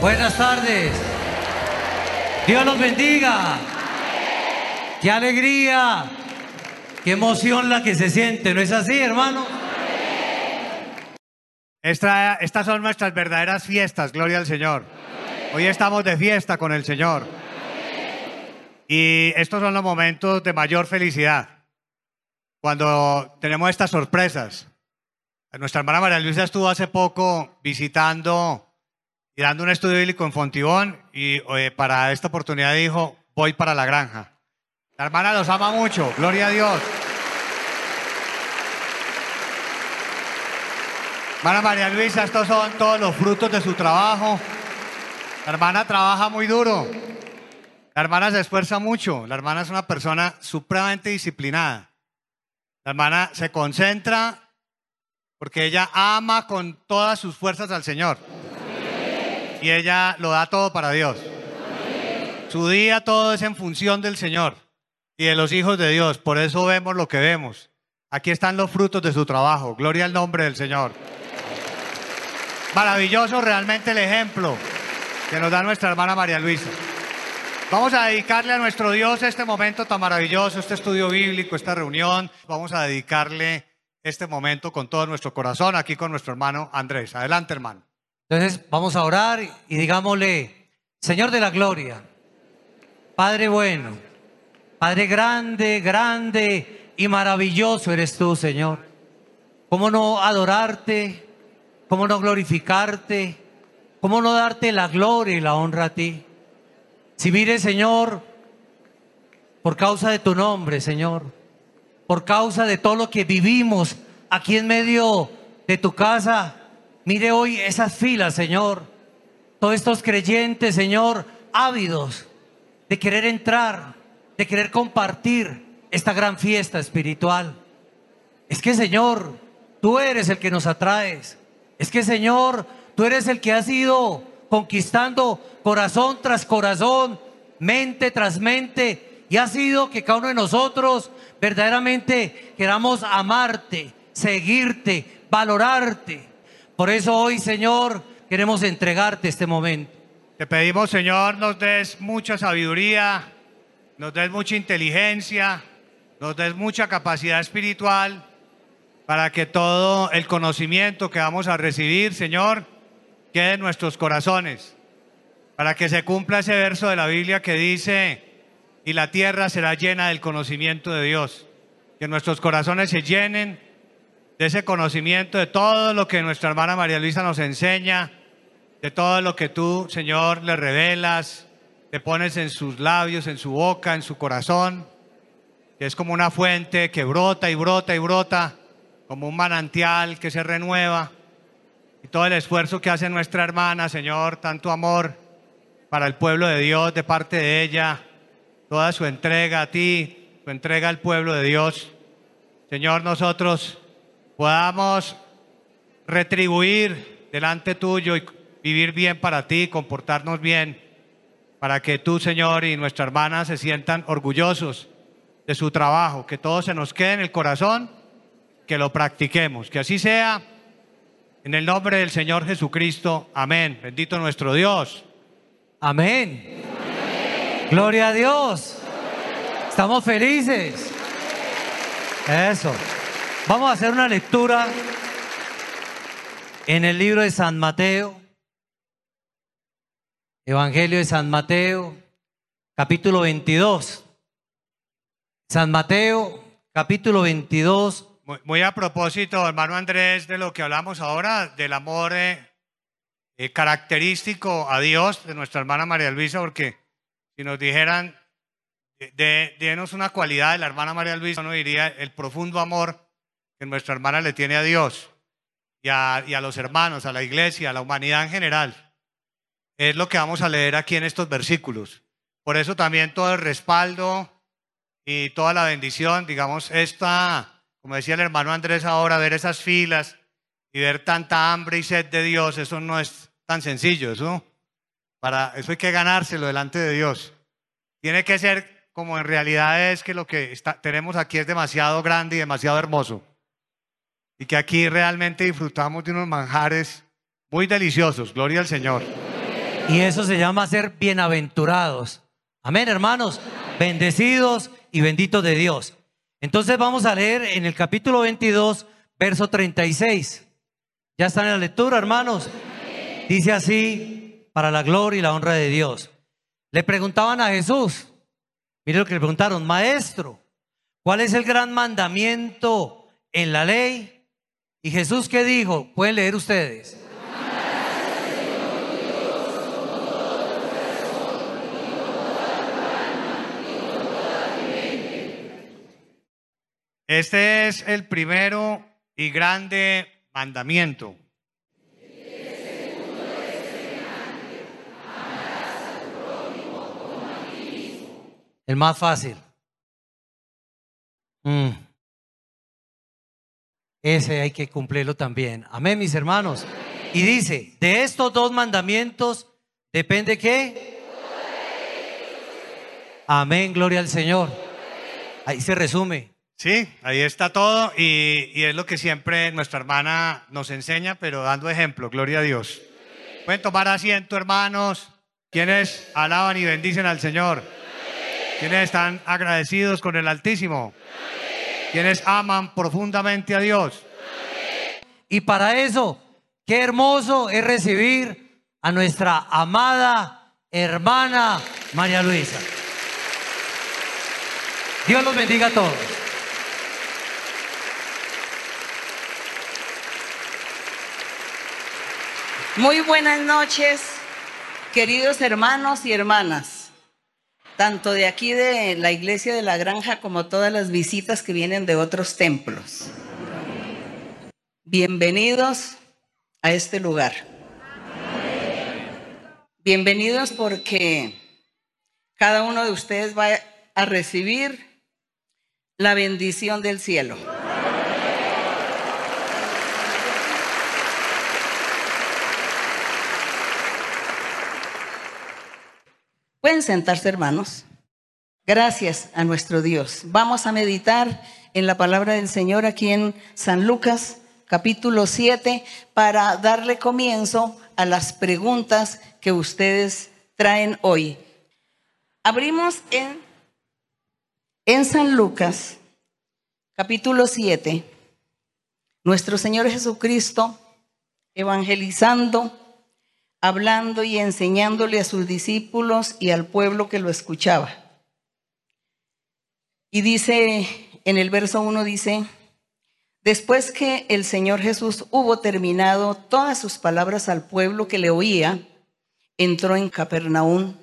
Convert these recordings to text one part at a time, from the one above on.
Buenas tardes. Dios los bendiga. Qué alegría, qué emoción la que se siente, ¿no es así, hermano? Esta- estas son nuestras verdaderas fiestas, gloria al Señor. Hoy estamos de fiesta con el Señor. Y estos son los momentos de mayor felicidad, cuando tenemos estas sorpresas. Nuestra hermana María Luisa estuvo hace poco visitando y dando un estudio bíblico en Fontibón y eh, para esta oportunidad dijo, voy para la granja. La hermana los ama mucho, gloria a Dios. Hermana María Luisa, estos son todos los frutos de su trabajo. La hermana trabaja muy duro. La hermana se esfuerza mucho. La hermana es una persona supremamente disciplinada. La hermana se concentra porque ella ama con todas sus fuerzas al Señor. Y ella lo da todo para Dios. Su día todo es en función del Señor y de los hijos de Dios. Por eso vemos lo que vemos. Aquí están los frutos de su trabajo. Gloria al nombre del Señor. Maravilloso realmente el ejemplo que nos da nuestra hermana María Luisa. Vamos a dedicarle a nuestro Dios este momento tan maravilloso, este estudio bíblico, esta reunión. Vamos a dedicarle este momento con todo nuestro corazón aquí con nuestro hermano Andrés. Adelante, hermano. Entonces vamos a orar y digámosle, Señor de la Gloria, Padre bueno, Padre grande, grande y maravilloso eres tú, Señor. ¿Cómo no adorarte? ¿Cómo no glorificarte? ¿Cómo no darte la gloria y la honra a ti? Si mire, Señor, por causa de tu nombre, Señor, por causa de todo lo que vivimos aquí en medio de tu casa, mire hoy esas filas, Señor, todos estos creyentes, Señor, ávidos de querer entrar, de querer compartir esta gran fiesta espiritual. Es que, Señor, tú eres el que nos atraes. Es que, Señor, tú eres el que has ido conquistando corazón tras corazón, mente tras mente, y ha sido que cada uno de nosotros verdaderamente queramos amarte, seguirte, valorarte. Por eso hoy, Señor, queremos entregarte este momento. Te pedimos, Señor, nos des mucha sabiduría, nos des mucha inteligencia, nos des mucha capacidad espiritual para que todo el conocimiento que vamos a recibir, Señor, quede en nuestros corazones, para que se cumpla ese verso de la Biblia que dice, y la tierra será llena del conocimiento de Dios, que nuestros corazones se llenen de ese conocimiento, de todo lo que nuestra hermana María Luisa nos enseña, de todo lo que tú, Señor, le revelas, le pones en sus labios, en su boca, en su corazón, que es como una fuente que brota y brota y brota, como un manantial que se renueva. Y todo el esfuerzo que hace nuestra hermana, Señor, tanto amor para el pueblo de Dios de parte de ella, toda su entrega a ti, su entrega al pueblo de Dios. Señor, nosotros podamos retribuir delante tuyo y vivir bien para ti, comportarnos bien, para que tú, Señor, y nuestra hermana se sientan orgullosos de su trabajo, que todo se nos quede en el corazón, que lo practiquemos, que así sea. En el nombre del Señor Jesucristo, amén. Bendito nuestro Dios. Amén. Gloria a Dios. Estamos felices. Eso. Vamos a hacer una lectura en el libro de San Mateo. Evangelio de San Mateo, capítulo 22. San Mateo, capítulo 22. Muy, a propósito, hermano Andrés, de lo que hablamos ahora, del amor eh, eh, característico a Dios de nuestra hermana María Luisa, porque si nos dijeran, de- denos una cualidad de la hermana María Luisa, uno diría el profundo amor que nuestra hermana le tiene a Dios y a, y a los hermanos, a la iglesia, a la humanidad en general. Es lo que vamos a leer aquí en estos versículos. Por eso también todo el respaldo y toda la bendición, digamos, esta, como decía el hermano Andrés ahora, ver esas filas y ver tanta hambre y sed de Dios, eso no es tan sencillo, eso, para, eso hay que ganárselo delante de Dios. Tiene que ser como en realidad es que lo que está- tenemos aquí es demasiado grande y demasiado hermoso. Y que aquí realmente disfrutamos de unos manjares muy deliciosos, gloria al Señor. Y eso se llama ser bienaventurados. Amén, hermanos. Bendecidos y benditos de Dios. Entonces vamos a leer en el capítulo 22, verso 36. ¿Ya están en la lectura, hermanos? Dice así, para la gloria y la honra de Dios. Le preguntaban a Jesús, mire lo que le preguntaron, maestro, ¿cuál es el gran mandamiento en la ley? Y Jesús, ¿qué dijo? Pueden leer ustedes. Este es el primero y grande mandamiento. El más fácil. Mm. Ese hay que cumplirlo también. Amén, mis hermanos. Y dice, de estos dos mandamientos depende qué. Amén, gloria al Señor. Ahí se resume. Sí, ahí está todo y, y es lo que siempre nuestra hermana nos enseña, pero dando ejemplo, gloria a Dios. Pueden tomar asiento, hermanos. ¿Quiénes alaban y bendicen al Señor? ¿Quiénes están agradecidos con el Altísimo? ¿Quiénes aman profundamente a Dios? Y para eso, qué hermoso es recibir a nuestra amada hermana María Luisa. Dios los bendiga a todos. Muy buenas noches, queridos hermanos y hermanas, tanto de aquí de la iglesia de la granja como todas las visitas que vienen de otros templos. Bienvenidos a este lugar. Bienvenidos porque cada uno de ustedes va a recibir la bendición del cielo. Pueden sentarse, hermanos. Gracias a nuestro Dios. Vamos a meditar en la palabra del Señor aquí en San Lucas, capítulo 7, para darle comienzo a las preguntas que ustedes traen hoy. Abrimos en, en San Lucas, capítulo 7, nuestro Señor Jesucristo evangelizando hablando y enseñándole a sus discípulos y al pueblo que lo escuchaba. Y dice, en el verso 1 dice, después que el Señor Jesús hubo terminado todas sus palabras al pueblo que le oía, entró en Capernaum.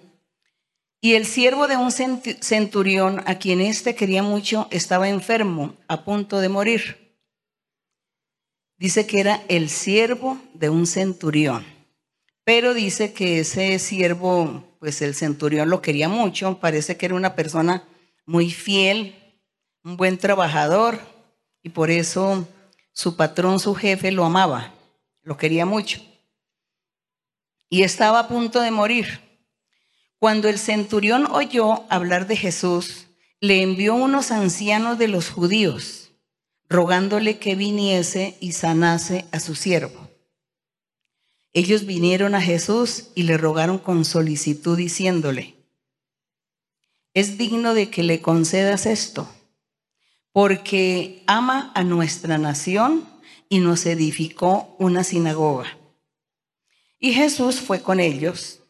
Y el siervo de un centurión, a quien éste quería mucho, estaba enfermo, a punto de morir. Dice que era el siervo de un centurión. Pero dice que ese siervo, pues el centurión lo quería mucho, parece que era una persona muy fiel, un buen trabajador, y por eso su patrón, su jefe, lo amaba, lo quería mucho. Y estaba a punto de morir. Cuando el centurión oyó hablar de Jesús, le envió unos ancianos de los judíos, rogándole que viniese y sanase a su siervo. Ellos vinieron a Jesús y le rogaron con solicitud diciéndole, es digno de que le concedas esto, porque ama a nuestra nación y nos edificó una sinagoga. Y Jesús fue con ellos,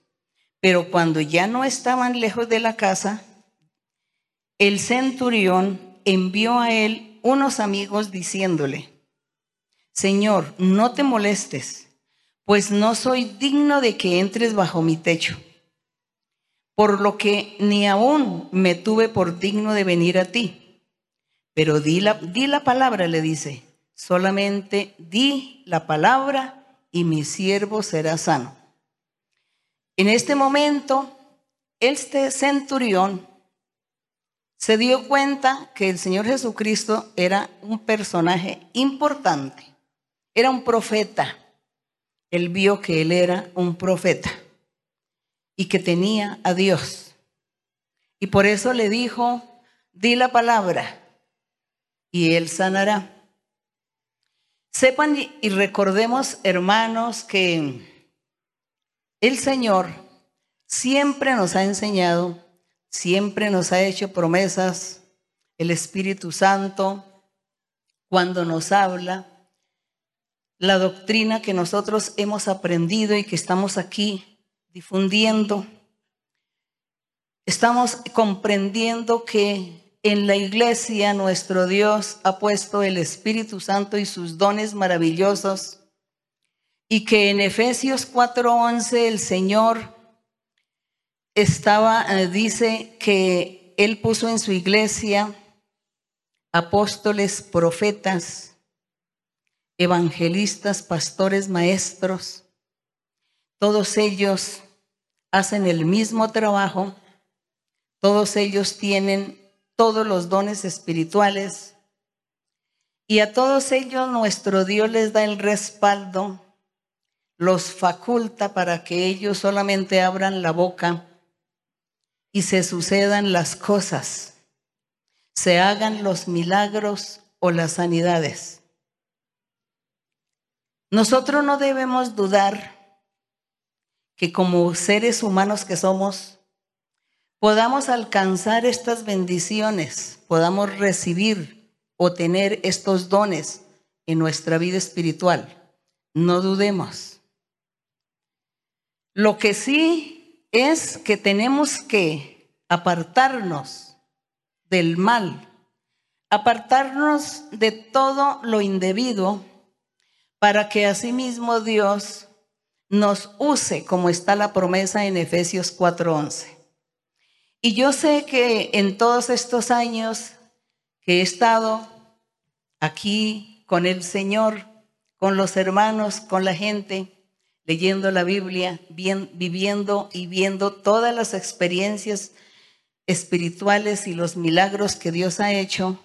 pero cuando ya no estaban lejos de la casa, el centurión envió a él unos amigos diciéndole, Señor, no te molestes pues no soy digno de que entres bajo mi techo, por lo que ni aún me tuve por digno de venir a ti. Pero di la, di la palabra, le dice, solamente di la palabra y mi siervo será sano. En este momento, este centurión se dio cuenta que el Señor Jesucristo era un personaje importante, era un profeta él vio que él era un profeta y que tenía a Dios. Y por eso le dijo, di la palabra y él sanará. Sepan y recordemos, hermanos, que el Señor siempre nos ha enseñado, siempre nos ha hecho promesas, el Espíritu Santo, cuando nos habla, la doctrina que nosotros hemos aprendido y que estamos aquí difundiendo. Estamos comprendiendo que en la iglesia nuestro Dios ha puesto el Espíritu Santo y sus dones maravillosos y que en Efesios 4:11 el Señor estaba, eh, dice que Él puso en su iglesia apóstoles, profetas, evangelistas, pastores, maestros. Todos ellos hacen el mismo trabajo, todos ellos tienen todos los dones espirituales y a todos ellos nuestro Dios les da el respaldo, los faculta para que ellos solamente abran la boca y se sucedan las cosas, se hagan los milagros o las sanidades. Nosotros no debemos dudar que como seres humanos que somos, podamos alcanzar estas bendiciones, podamos recibir o tener estos dones en nuestra vida espiritual. No dudemos. Lo que sí es que tenemos que apartarnos del mal, apartarnos de todo lo indebido para que asimismo Dios nos use como está la promesa en Efesios 4:11. Y yo sé que en todos estos años que he estado aquí con el Señor, con los hermanos, con la gente, leyendo la Biblia, viviendo y viendo todas las experiencias espirituales y los milagros que Dios ha hecho,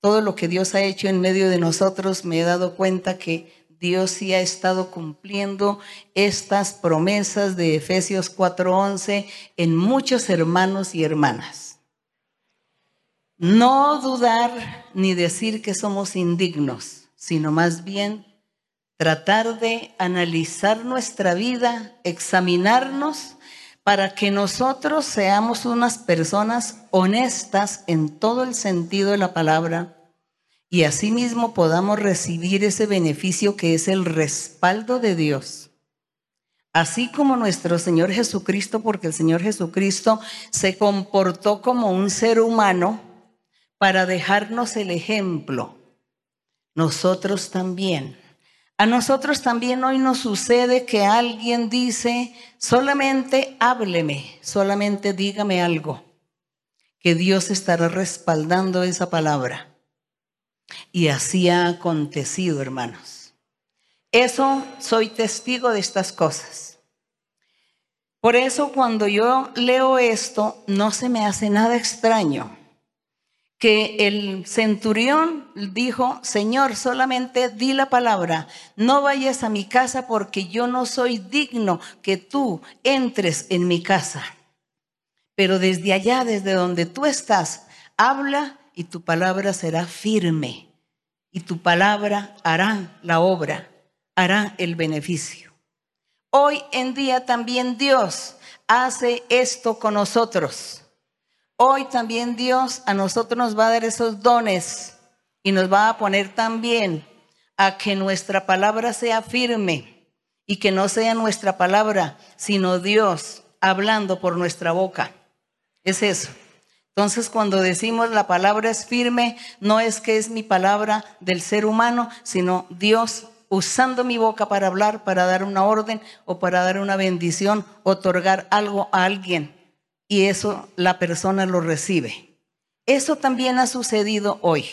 todo lo que Dios ha hecho en medio de nosotros, me he dado cuenta que Dios sí ha estado cumpliendo estas promesas de Efesios 4:11 en muchos hermanos y hermanas. No dudar ni decir que somos indignos, sino más bien tratar de analizar nuestra vida, examinarnos para que nosotros seamos unas personas honestas en todo el sentido de la palabra y asimismo podamos recibir ese beneficio que es el respaldo de Dios. Así como nuestro Señor Jesucristo, porque el Señor Jesucristo se comportó como un ser humano para dejarnos el ejemplo. Nosotros también a nosotros también hoy nos sucede que alguien dice, solamente hábleme, solamente dígame algo, que Dios estará respaldando esa palabra. Y así ha acontecido, hermanos. Eso soy testigo de estas cosas. Por eso cuando yo leo esto, no se me hace nada extraño que el centurión dijo, Señor, solamente di la palabra, no vayas a mi casa porque yo no soy digno que tú entres en mi casa. Pero desde allá, desde donde tú estás, habla y tu palabra será firme y tu palabra hará la obra, hará el beneficio. Hoy en día también Dios hace esto con nosotros. Hoy también Dios a nosotros nos va a dar esos dones y nos va a poner también a que nuestra palabra sea firme y que no sea nuestra palabra, sino Dios hablando por nuestra boca. Es eso. Entonces, cuando decimos la palabra es firme, no es que es mi palabra del ser humano, sino Dios usando mi boca para hablar, para dar una orden o para dar una bendición, otorgar algo a alguien y eso la persona lo recibe. Eso también ha sucedido hoy.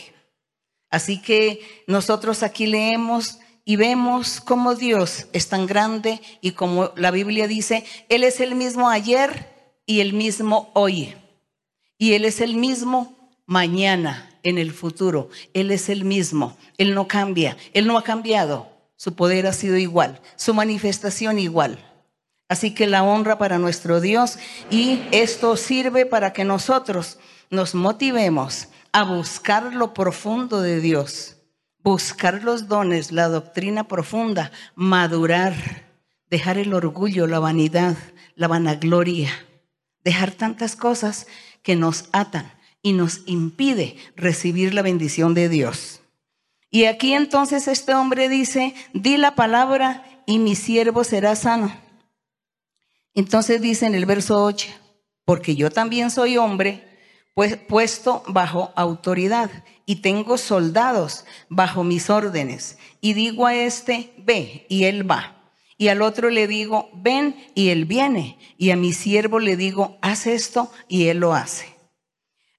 Así que nosotros aquí leemos y vemos cómo Dios es tan grande y como la Biblia dice, Él es el mismo ayer y el mismo hoy. Y Él es el mismo mañana, en el futuro. Él es el mismo. Él no cambia. Él no ha cambiado. Su poder ha sido igual. Su manifestación igual. Así que la honra para nuestro Dios y esto sirve para que nosotros nos motivemos a buscar lo profundo de Dios, buscar los dones, la doctrina profunda, madurar, dejar el orgullo, la vanidad, la vanagloria, dejar tantas cosas que nos atan y nos impide recibir la bendición de Dios. Y aquí entonces este hombre dice, di la palabra y mi siervo será sano. Entonces dice en el verso 8, porque yo también soy hombre, pues puesto bajo autoridad y tengo soldados bajo mis órdenes. Y digo a este, ve, y él va. Y al otro le digo, ven, y él viene. Y a mi siervo le digo, haz esto, y él lo hace.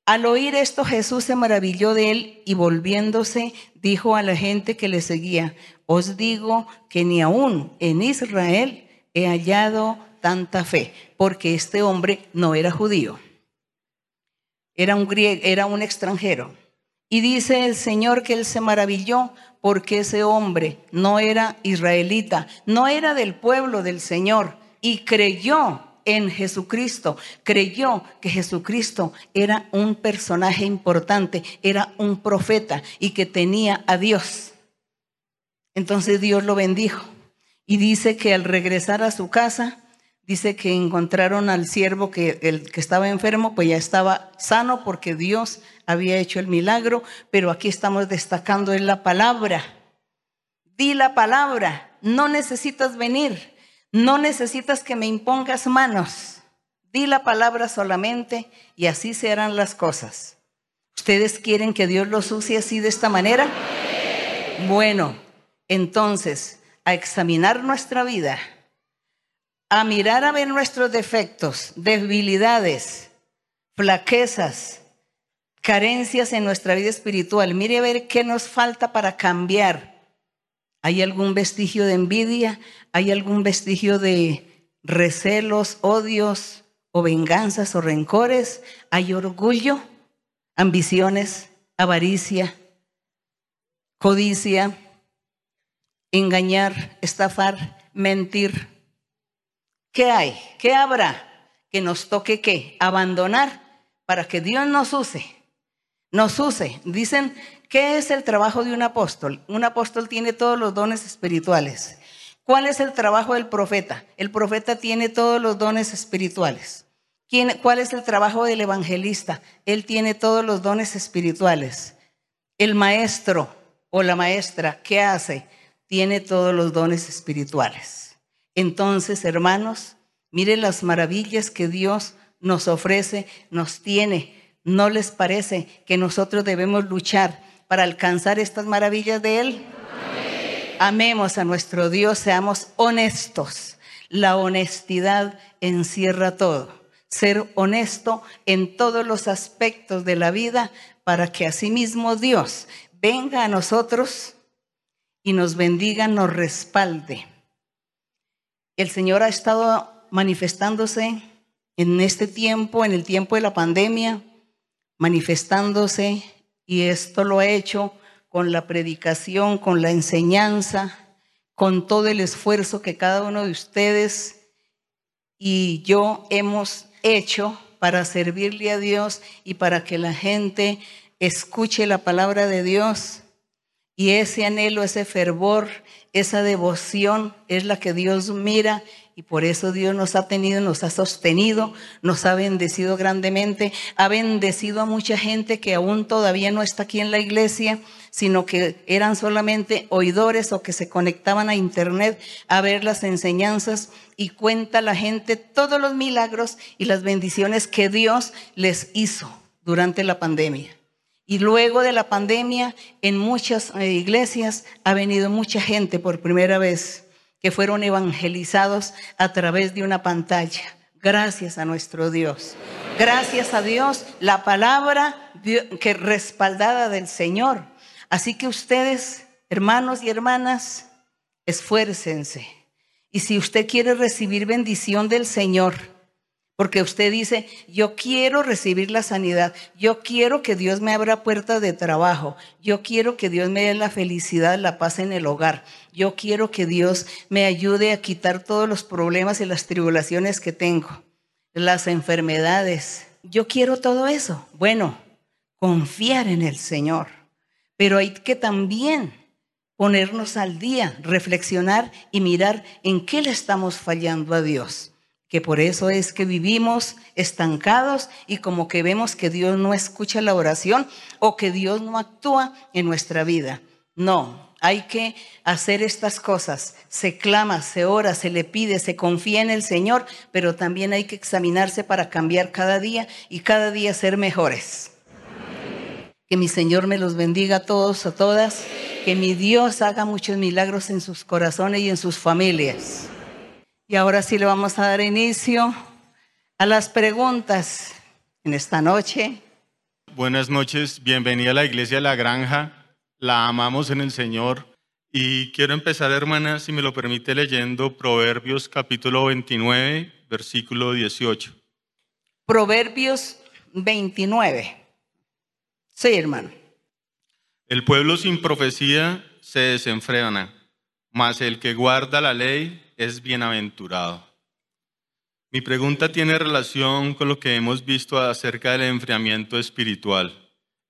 Al oír esto Jesús se maravilló de él y volviéndose dijo a la gente que le seguía, os digo que ni aún en Israel he hallado tanta fe, porque este hombre no era judío, era un griego, era un extranjero. Y dice el Señor que él se maravilló porque ese hombre no era israelita, no era del pueblo del Señor y creyó en Jesucristo, creyó que Jesucristo era un personaje importante, era un profeta y que tenía a Dios. Entonces Dios lo bendijo y dice que al regresar a su casa, dice que encontraron al siervo que el que estaba enfermo, pues ya estaba sano porque Dios había hecho el milagro, pero aquí estamos destacando en la palabra. Di la palabra, no necesitas venir, no necesitas que me impongas manos. Di la palabra solamente y así se harán las cosas. ¿Ustedes quieren que Dios los use así de esta manera? Bueno, entonces, a examinar nuestra vida, a mirar a ver nuestros defectos, debilidades, flaquezas, carencias en nuestra vida espiritual. Mire a ver qué nos falta para cambiar ¿Hay algún vestigio de envidia? ¿Hay algún vestigio de recelos, odios o venganzas o rencores? ¿Hay orgullo, ambiciones, avaricia, codicia, engañar, estafar, mentir? ¿Qué hay? ¿Qué habrá que nos toque qué? Abandonar para que Dios nos use. Nos use. Dicen ¿Qué es el trabajo de un apóstol? Un apóstol tiene todos los dones espirituales. ¿Cuál es el trabajo del profeta? El profeta tiene todos los dones espirituales. ¿Cuál es el trabajo del evangelista? Él tiene todos los dones espirituales. El maestro o la maestra, ¿qué hace? Tiene todos los dones espirituales. Entonces, hermanos, miren las maravillas que Dios nos ofrece, nos tiene. ¿No les parece que nosotros debemos luchar para alcanzar estas maravillas de Él? Amemos a nuestro Dios, seamos honestos. La honestidad encierra todo. Ser honesto en todos los aspectos de la vida para que asimismo Dios venga a nosotros y nos bendiga, nos respalde. El Señor ha estado manifestándose en este tiempo, en el tiempo de la pandemia, manifestándose y esto lo he hecho con la predicación, con la enseñanza, con todo el esfuerzo que cada uno de ustedes y yo hemos hecho para servirle a Dios y para que la gente escuche la palabra de Dios. Y ese anhelo, ese fervor, esa devoción es la que Dios mira y por eso Dios nos ha tenido, nos ha sostenido, nos ha bendecido grandemente, ha bendecido a mucha gente que aún todavía no está aquí en la iglesia, sino que eran solamente oidores o que se conectaban a internet a ver las enseñanzas y cuenta la gente todos los milagros y las bendiciones que Dios les hizo durante la pandemia. Y luego de la pandemia, en muchas eh, iglesias ha venido mucha gente por primera vez que fueron evangelizados a través de una pantalla. Gracias a nuestro Dios. Gracias a Dios, la palabra que respaldada del Señor. Así que ustedes, hermanos y hermanas, esfuércense. Y si usted quiere recibir bendición del Señor, porque usted dice, yo quiero recibir la sanidad, yo quiero que Dios me abra puertas de trabajo, yo quiero que Dios me dé la felicidad, la paz en el hogar, yo quiero que Dios me ayude a quitar todos los problemas y las tribulaciones que tengo, las enfermedades. Yo quiero todo eso. Bueno, confiar en el Señor, pero hay que también ponernos al día, reflexionar y mirar en qué le estamos fallando a Dios que por eso es que vivimos estancados y como que vemos que Dios no escucha la oración o que Dios no actúa en nuestra vida. No, hay que hacer estas cosas. Se clama, se ora, se le pide, se confía en el Señor, pero también hay que examinarse para cambiar cada día y cada día ser mejores. Que mi Señor me los bendiga a todos, a todas. Que mi Dios haga muchos milagros en sus corazones y en sus familias. Y ahora sí le vamos a dar inicio a las preguntas en esta noche. Buenas noches, bienvenida a la Iglesia de la Granja. La amamos en el Señor. Y quiero empezar, hermana, si me lo permite, leyendo Proverbios capítulo 29, versículo 18. Proverbios 29. Sí, hermano. El pueblo sin profecía se desenfrena, mas el que guarda la ley es bienaventurado. Mi pregunta tiene relación con lo que hemos visto acerca del enfriamiento espiritual,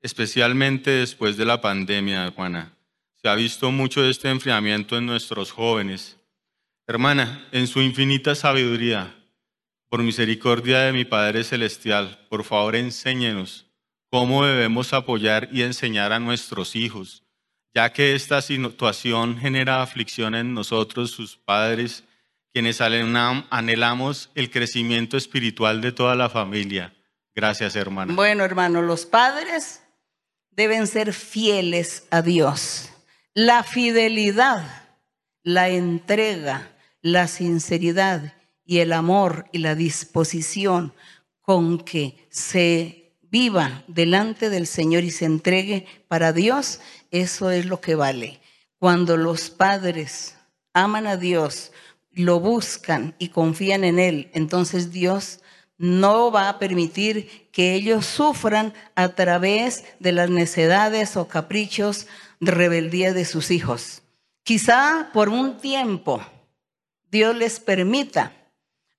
especialmente después de la pandemia, hermana. Se ha visto mucho de este enfriamiento en nuestros jóvenes. Hermana, en su infinita sabiduría, por misericordia de mi Padre Celestial, por favor enséñenos cómo debemos apoyar y enseñar a nuestros hijos ya que esta situación genera aflicción en nosotros, sus padres, quienes anhelamos el crecimiento espiritual de toda la familia. Gracias, hermana. Bueno, hermano, los padres deben ser fieles a Dios. La fidelidad, la entrega, la sinceridad y el amor y la disposición con que se viva delante del Señor y se entregue para Dios, eso es lo que vale. Cuando los padres aman a Dios, lo buscan y confían en Él, entonces Dios no va a permitir que ellos sufran a través de las necedades o caprichos de rebeldía de sus hijos. Quizá por un tiempo Dios les permita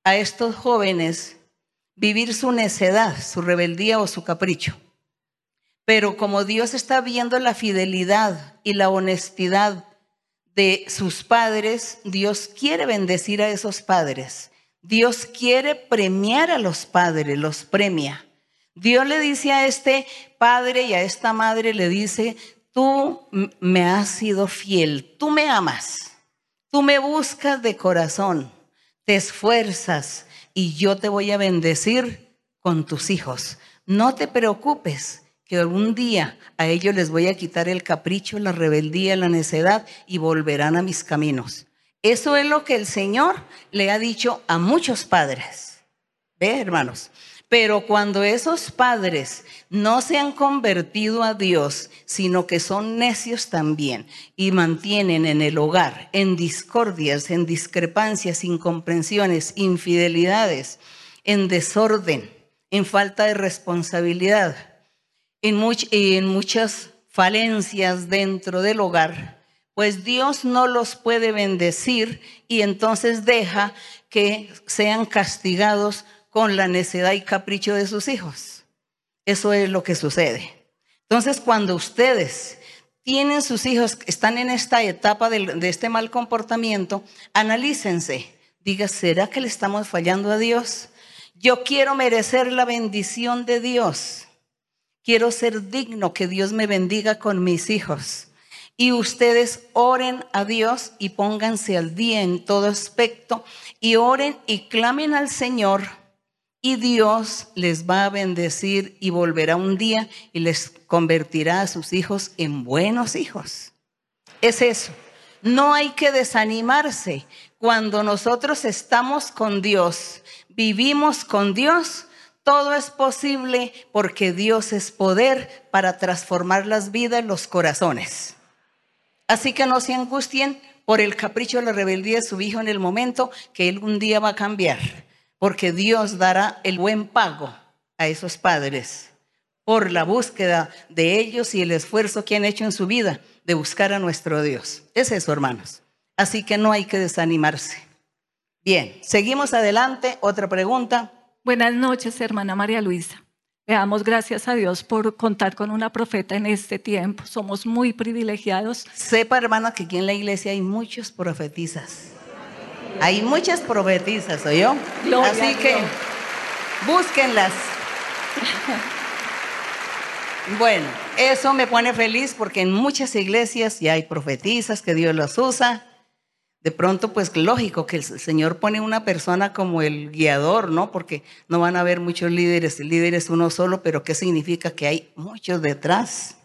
a estos jóvenes vivir su necedad, su rebeldía o su capricho. Pero como Dios está viendo la fidelidad y la honestidad de sus padres, Dios quiere bendecir a esos padres. Dios quiere premiar a los padres, los premia. Dios le dice a este padre y a esta madre, le dice, tú me has sido fiel, tú me amas, tú me buscas de corazón, te esfuerzas, y yo te voy a bendecir con tus hijos. No te preocupes que algún día a ellos les voy a quitar el capricho, la rebeldía, la necedad y volverán a mis caminos. Eso es lo que el Señor le ha dicho a muchos padres. ¿Ve, hermanos? Pero cuando esos padres no se han convertido a Dios, sino que son necios también y mantienen en el hogar, en discordias, en discrepancias, incomprensiones, infidelidades, en desorden, en falta de responsabilidad, en, en muchas falencias dentro del hogar, pues Dios no los puede bendecir y entonces deja que sean castigados con la necedad y capricho de sus hijos. Eso es lo que sucede. Entonces, cuando ustedes tienen sus hijos, están en esta etapa de, de este mal comportamiento, analícense. Diga, ¿será que le estamos fallando a Dios? Yo quiero merecer la bendición de Dios. Quiero ser digno que Dios me bendiga con mis hijos. Y ustedes oren a Dios y pónganse al día en todo aspecto y oren y clamen al Señor y Dios les va a bendecir y volverá un día y les convertirá a sus hijos en buenos hijos. Es eso. No hay que desanimarse. Cuando nosotros estamos con Dios, vivimos con Dios, todo es posible porque Dios es poder para transformar las vidas, los corazones. Así que no se angustien por el capricho o la rebeldía de su hijo en el momento que él un día va a cambiar porque Dios dará el buen pago a esos padres por la búsqueda de ellos y el esfuerzo que han hecho en su vida de buscar a nuestro Dios. Es eso, hermanos. Así que no hay que desanimarse. Bien, seguimos adelante. Otra pregunta. Buenas noches, hermana María Luisa. Le damos gracias a Dios por contar con una profeta en este tiempo. Somos muy privilegiados. Sepa, hermana, que aquí en la iglesia hay muchos profetizas. Hay muchas profetizas, yo. Gloria Así que búsquenlas. Bueno, eso me pone feliz porque en muchas iglesias ya hay profetizas que Dios las usa. De pronto, pues lógico que el Señor pone una persona como el guiador, ¿no? Porque no van a haber muchos líderes, el líder es uno solo, pero ¿qué significa? Que hay muchos detrás.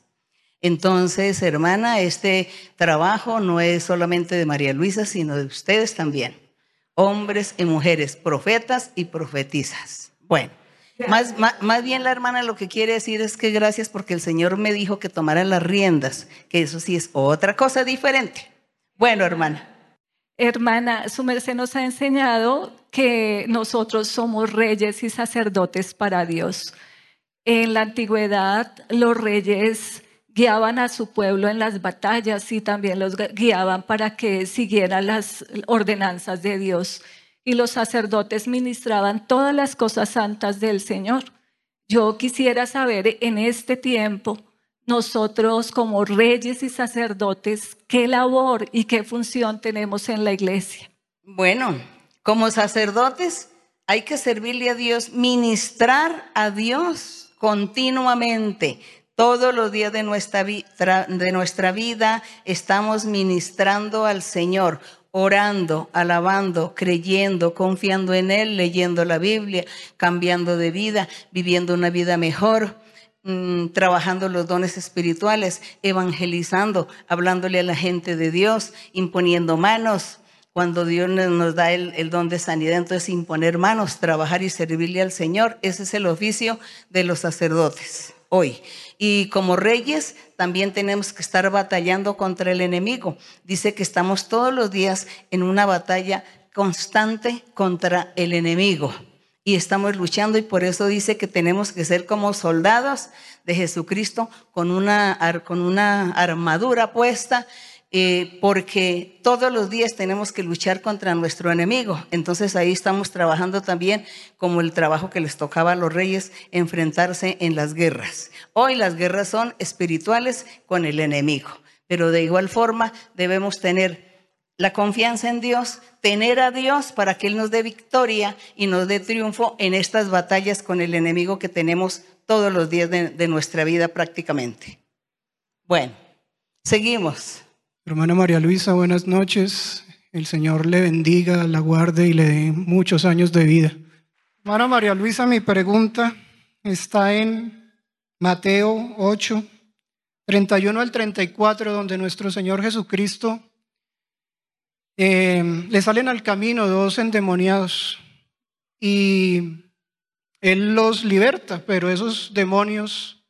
Entonces, hermana, este trabajo no es solamente de María Luisa, sino de ustedes también. Hombres y mujeres, profetas y profetizas. Bueno, más, más, más bien la hermana lo que quiere decir es que gracias porque el Señor me dijo que tomara las riendas, que eso sí es otra cosa diferente. Bueno, hermana. Hermana, su merced nos ha enseñado que nosotros somos reyes y sacerdotes para Dios. En la antigüedad, los reyes guiaban a su pueblo en las batallas y también los guiaban para que siguieran las ordenanzas de Dios. Y los sacerdotes ministraban todas las cosas santas del Señor. Yo quisiera saber en este tiempo, nosotros como reyes y sacerdotes, qué labor y qué función tenemos en la iglesia. Bueno, como sacerdotes hay que servirle a Dios, ministrar a Dios continuamente. Todos los días de nuestra, de nuestra vida estamos ministrando al Señor, orando, alabando, creyendo, confiando en Él, leyendo la Biblia, cambiando de vida, viviendo una vida mejor mm, trabajando los dones espirituales, evangelizando, hablándole a la gente de Dios, imponiendo manos. Cuando Dios nos da el, el, don de sanidad, entonces imponer manos, trabajar y servirle al Señor. Ese es el oficio de los sacerdotes hoy. Y como reyes también tenemos que estar batallando contra el enemigo. Dice que estamos todos los días en una batalla constante contra el enemigo y estamos luchando y por eso dice que tenemos que ser como soldados de Jesucristo con una, con una armadura puesta, eh, porque todos los días tenemos que luchar contra nuestro enemigo. Entonces ahí estamos trabajando también como el trabajo que les tocaba a los reyes, enfrentarse en las guerras. Hoy las guerras son espirituales con el enemigo, pero de igual forma debemos tener la confianza en Dios, tener a Dios para que Él nos dé victoria y nos dé triunfo en estas batallas con el enemigo que tenemos todos los días de, de nuestra vida prácticamente. Bueno, seguimos. Hermana María Luisa, buenas noches. El Señor le bendiga, la guarde y le dé muchos años de vida. Hermana María Luisa, mi pregunta está en Mateo 8, 31 al 34, donde nuestro Señor Jesucristo eh, le salen al camino dos endemoniados y Él los liberta, pero esos demonios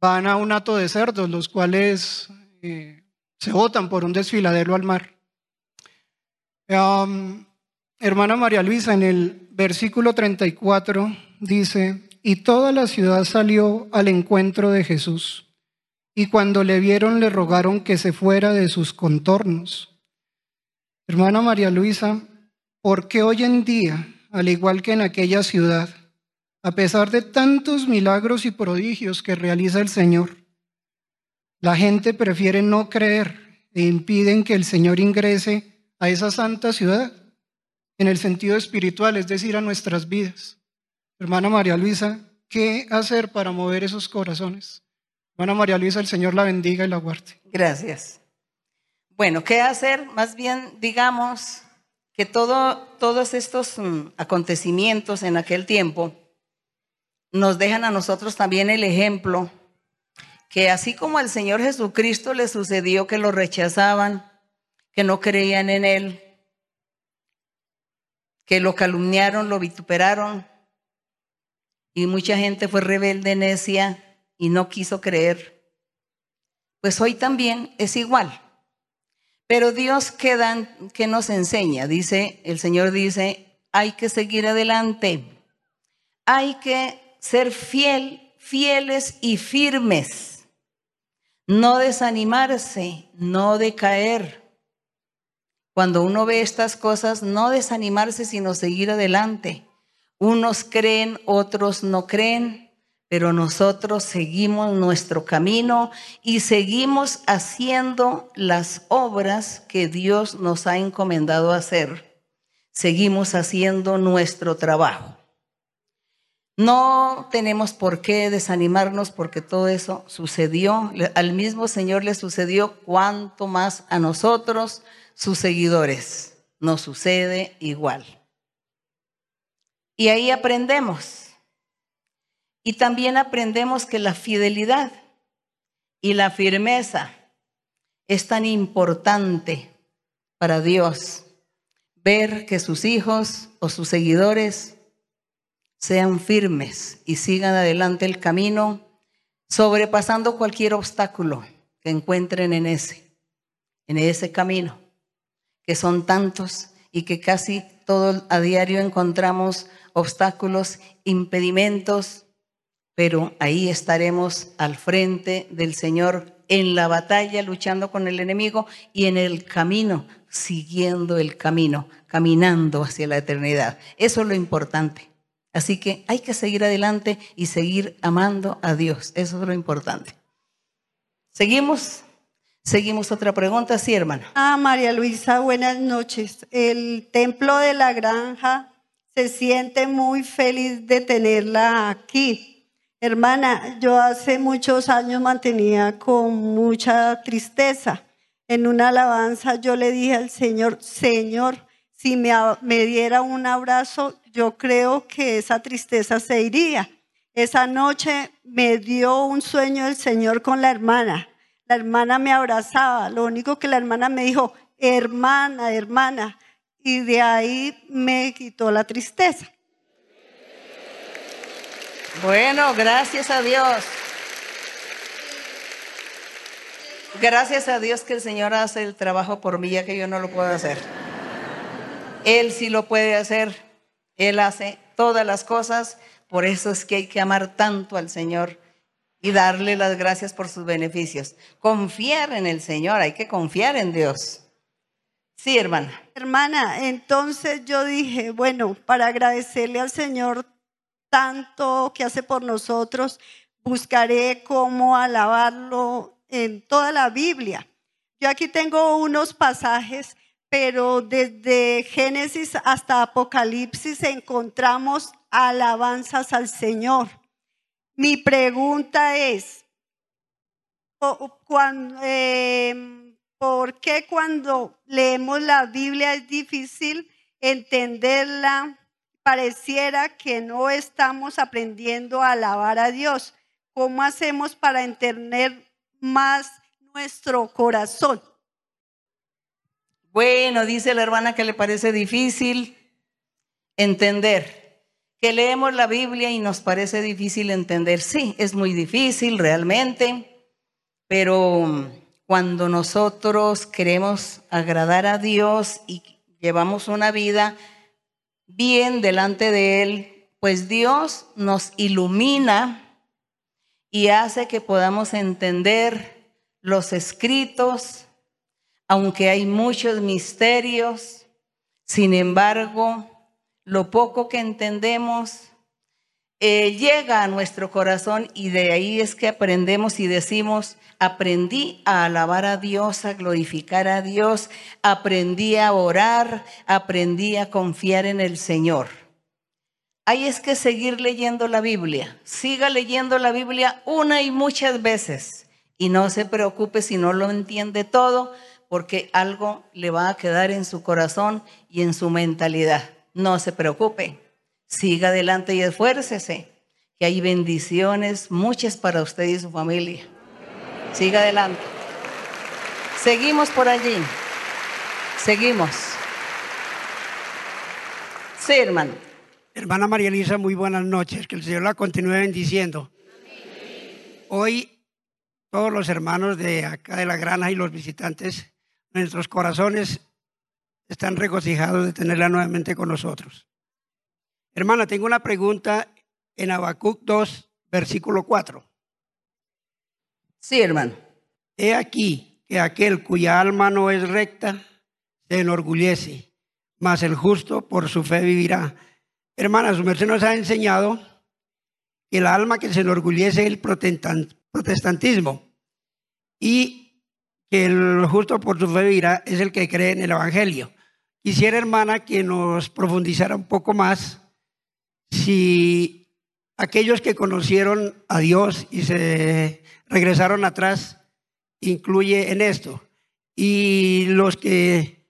van a un hato de cerdos, los cuales eh, se botan por un desfiladero al mar. Hermana María Luisa, en el versículo 34 dice, y toda la ciudad salió al encuentro de Jesús, y cuando le vieron le rogaron que se fuera de sus contornos. Hermana María Luisa, ¿por qué hoy en día, al igual que en aquella ciudad, a pesar de tantos milagros y prodigios que realiza el Señor, la gente prefiere no creer e impiden que el Señor ingrese a esa santa ciudad en el sentido espiritual, es decir, a nuestras vidas. Hermana María Luisa, ¿qué hacer para mover esos corazones? Hermana María Luisa, el Señor la bendiga y la guarde. Gracias. Bueno, ¿qué hacer? Más bien, digamos que todo, todos estos um, acontecimientos en aquel tiempo nos dejan a nosotros también el ejemplo que así como al Señor Jesucristo le sucedió que lo rechazaban, que no creían en Él, que lo calumniaron, lo vituperaron, y mucha gente fue rebelde, necia y no quiso creer, pues hoy también es igual. Pero Dios que nos enseña, dice, el Señor dice, hay que seguir adelante, hay que ser fiel, fieles y firmes, no desanimarse, no decaer. Cuando uno ve estas cosas, no desanimarse, sino seguir adelante. Unos creen, otros no creen, pero nosotros seguimos nuestro camino y seguimos haciendo las obras que Dios nos ha encomendado hacer. seguimos haciendo nuestro trabajo. No tenemos por qué desanimarnos porque todo eso sucedió. Al mismo Señor le sucedió cuanto más a nosotros, sus seguidores. Nos sucede igual. Y ahí aprendemos. Y también aprendemos que la fidelidad y la firmeza es tan importante para Dios. Ver que sus hijos o sus seguidores sean firmes y sigan adelante el camino, sobrepasando cualquier obstáculo que encuentren en ese, en ese camino, que son tantos y que casi todo a diario encontramos obstáculos, impedimentos, pero ahí estaremos al frente del Señor en la batalla, luchando con el enemigo y en el camino, siguiendo el camino, caminando hacia la eternidad. Eso es lo importante. Así que hay que seguir adelante y seguir amando a Dios. Eso es lo importante. Seguimos. Seguimos otra pregunta, sí, hermana. Ah, María Luisa, buenas noches. El templo de la granja se siente muy feliz de tenerla aquí. Hermana, yo hace muchos años mantenía con mucha tristeza. En una alabanza yo le dije al Señor, Señor, si me, diera un abrazo, yo creo que esa tristeza se iría. Esa noche me dio un sueño el Señor con la hermana. La hermana me abrazaba. Lo único que la hermana me dijo, hermana, hermana. Y de ahí me quitó la tristeza. Bueno, gracias a Dios. Gracias a Dios que el Señor hace el trabajo por mí, ya que yo no lo puedo hacer. Él sí lo puede hacer. Él hace todas las cosas. Por eso es que hay que amar tanto al Señor y darle las gracias por sus beneficios. Confiar en el Señor, hay que confiar en Dios. Sí, hermana. Hermana, entonces yo dije, bueno, para agradecerle al Señor tanto que hace por nosotros, buscaré cómo alabarlo en toda la Biblia. Yo aquí tengo unos pasajes pero desde Génesis hasta Apocalipsis encontramos alabanzas al Señor. Mi pregunta es, em, ¿por qué cuando leemos la Biblia es difícil entenderla? Pareciera que no estamos aprendiendo a alabar a Dios. ¿Cómo hacemos para entender más nuestro corazón? Bueno, dice la hermana que le parece difícil entender, que leemos la Biblia y nos parece difícil entender. Sí, es muy difícil realmente, pero cuando nosotros queremos agradar a Dios y llevamos una vida bien delante de Él, pues Dios nos ilumina y hace que podamos entender los escritos, aunque hay muchos misterios, sin embargo, lo poco que entendemos eh, llega a nuestro corazón y de ahí es que aprendemos y decimos, aprendí a alabar a Dios, a glorificar a Dios, aprendí a orar, aprendí a confiar en el Señor. Ahí es que seguir leyendo la Biblia. Siga leyendo la Biblia una y muchas veces. Y no se preocupe si no lo entiende todo, porque algo le va a quedar en su corazón y en su mentalidad. No se preocupe, siga adelante y esfuércese, que hay bendiciones muchas para usted y su familia. Siga adelante. Seguimos por allí. Seguimos. Sí, hermano. Hermana María Elisa, muy buenas noches. Que el Señor la continúe bendiciendo. Hoy todos los hermanos de acá de la granja y los visitantes Nuestros corazones están regocijados de tenerla nuevamente con nosotros. Hermana, tengo una pregunta en Habacuc 2, versículo 4. Sí, hermano. He aquí que aquel cuya alma no es recta se enorgullece, mas el justo por su fe vivirá. Hermana, su merced nos ha enseñado que el alma que se enorgullece es el protestantismo. Y que el justo por su fe vivirá es el que cree en el Evangelio. quisiera, hermana, que nos profundizara un poco más si aquellos que conocieron a Dios y se regresaron atrás incluye en esto. Y los que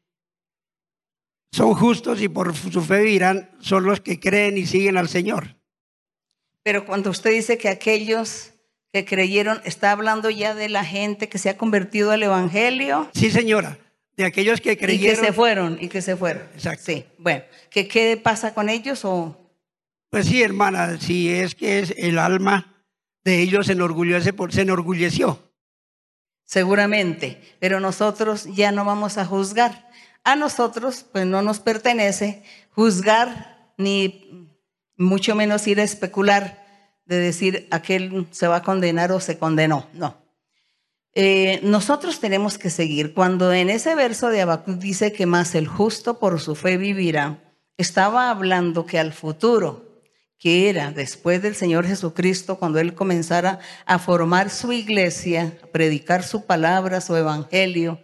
son justos y por su fe vivirán son los que creen y siguen al Señor. Pero cuando usted dice que aquellos que creyeron, está hablando ya de la gente que se ha convertido al Evangelio. Sí, señora, de aquellos que creyeron. Y que se fueron, y que se fueron. Exacto. Sí, bueno, ¿qué, qué pasa con ellos o...? Pues sí, hermana, si es que es el alma de ellos se enorgullece se enorgulleció. Seguramente, pero nosotros ya no vamos a juzgar. A nosotros, pues no nos pertenece juzgar ni mucho menos ir a especular de decir aquel se va a condenar o se condenó. No. Eh, nosotros tenemos que seguir. Cuando en ese verso de Habacuc dice que más el justo por su fe vivirá, estaba hablando que al futuro, que era después del Señor Jesucristo, cuando Él comenzara a formar su iglesia, a predicar su palabra, su evangelio.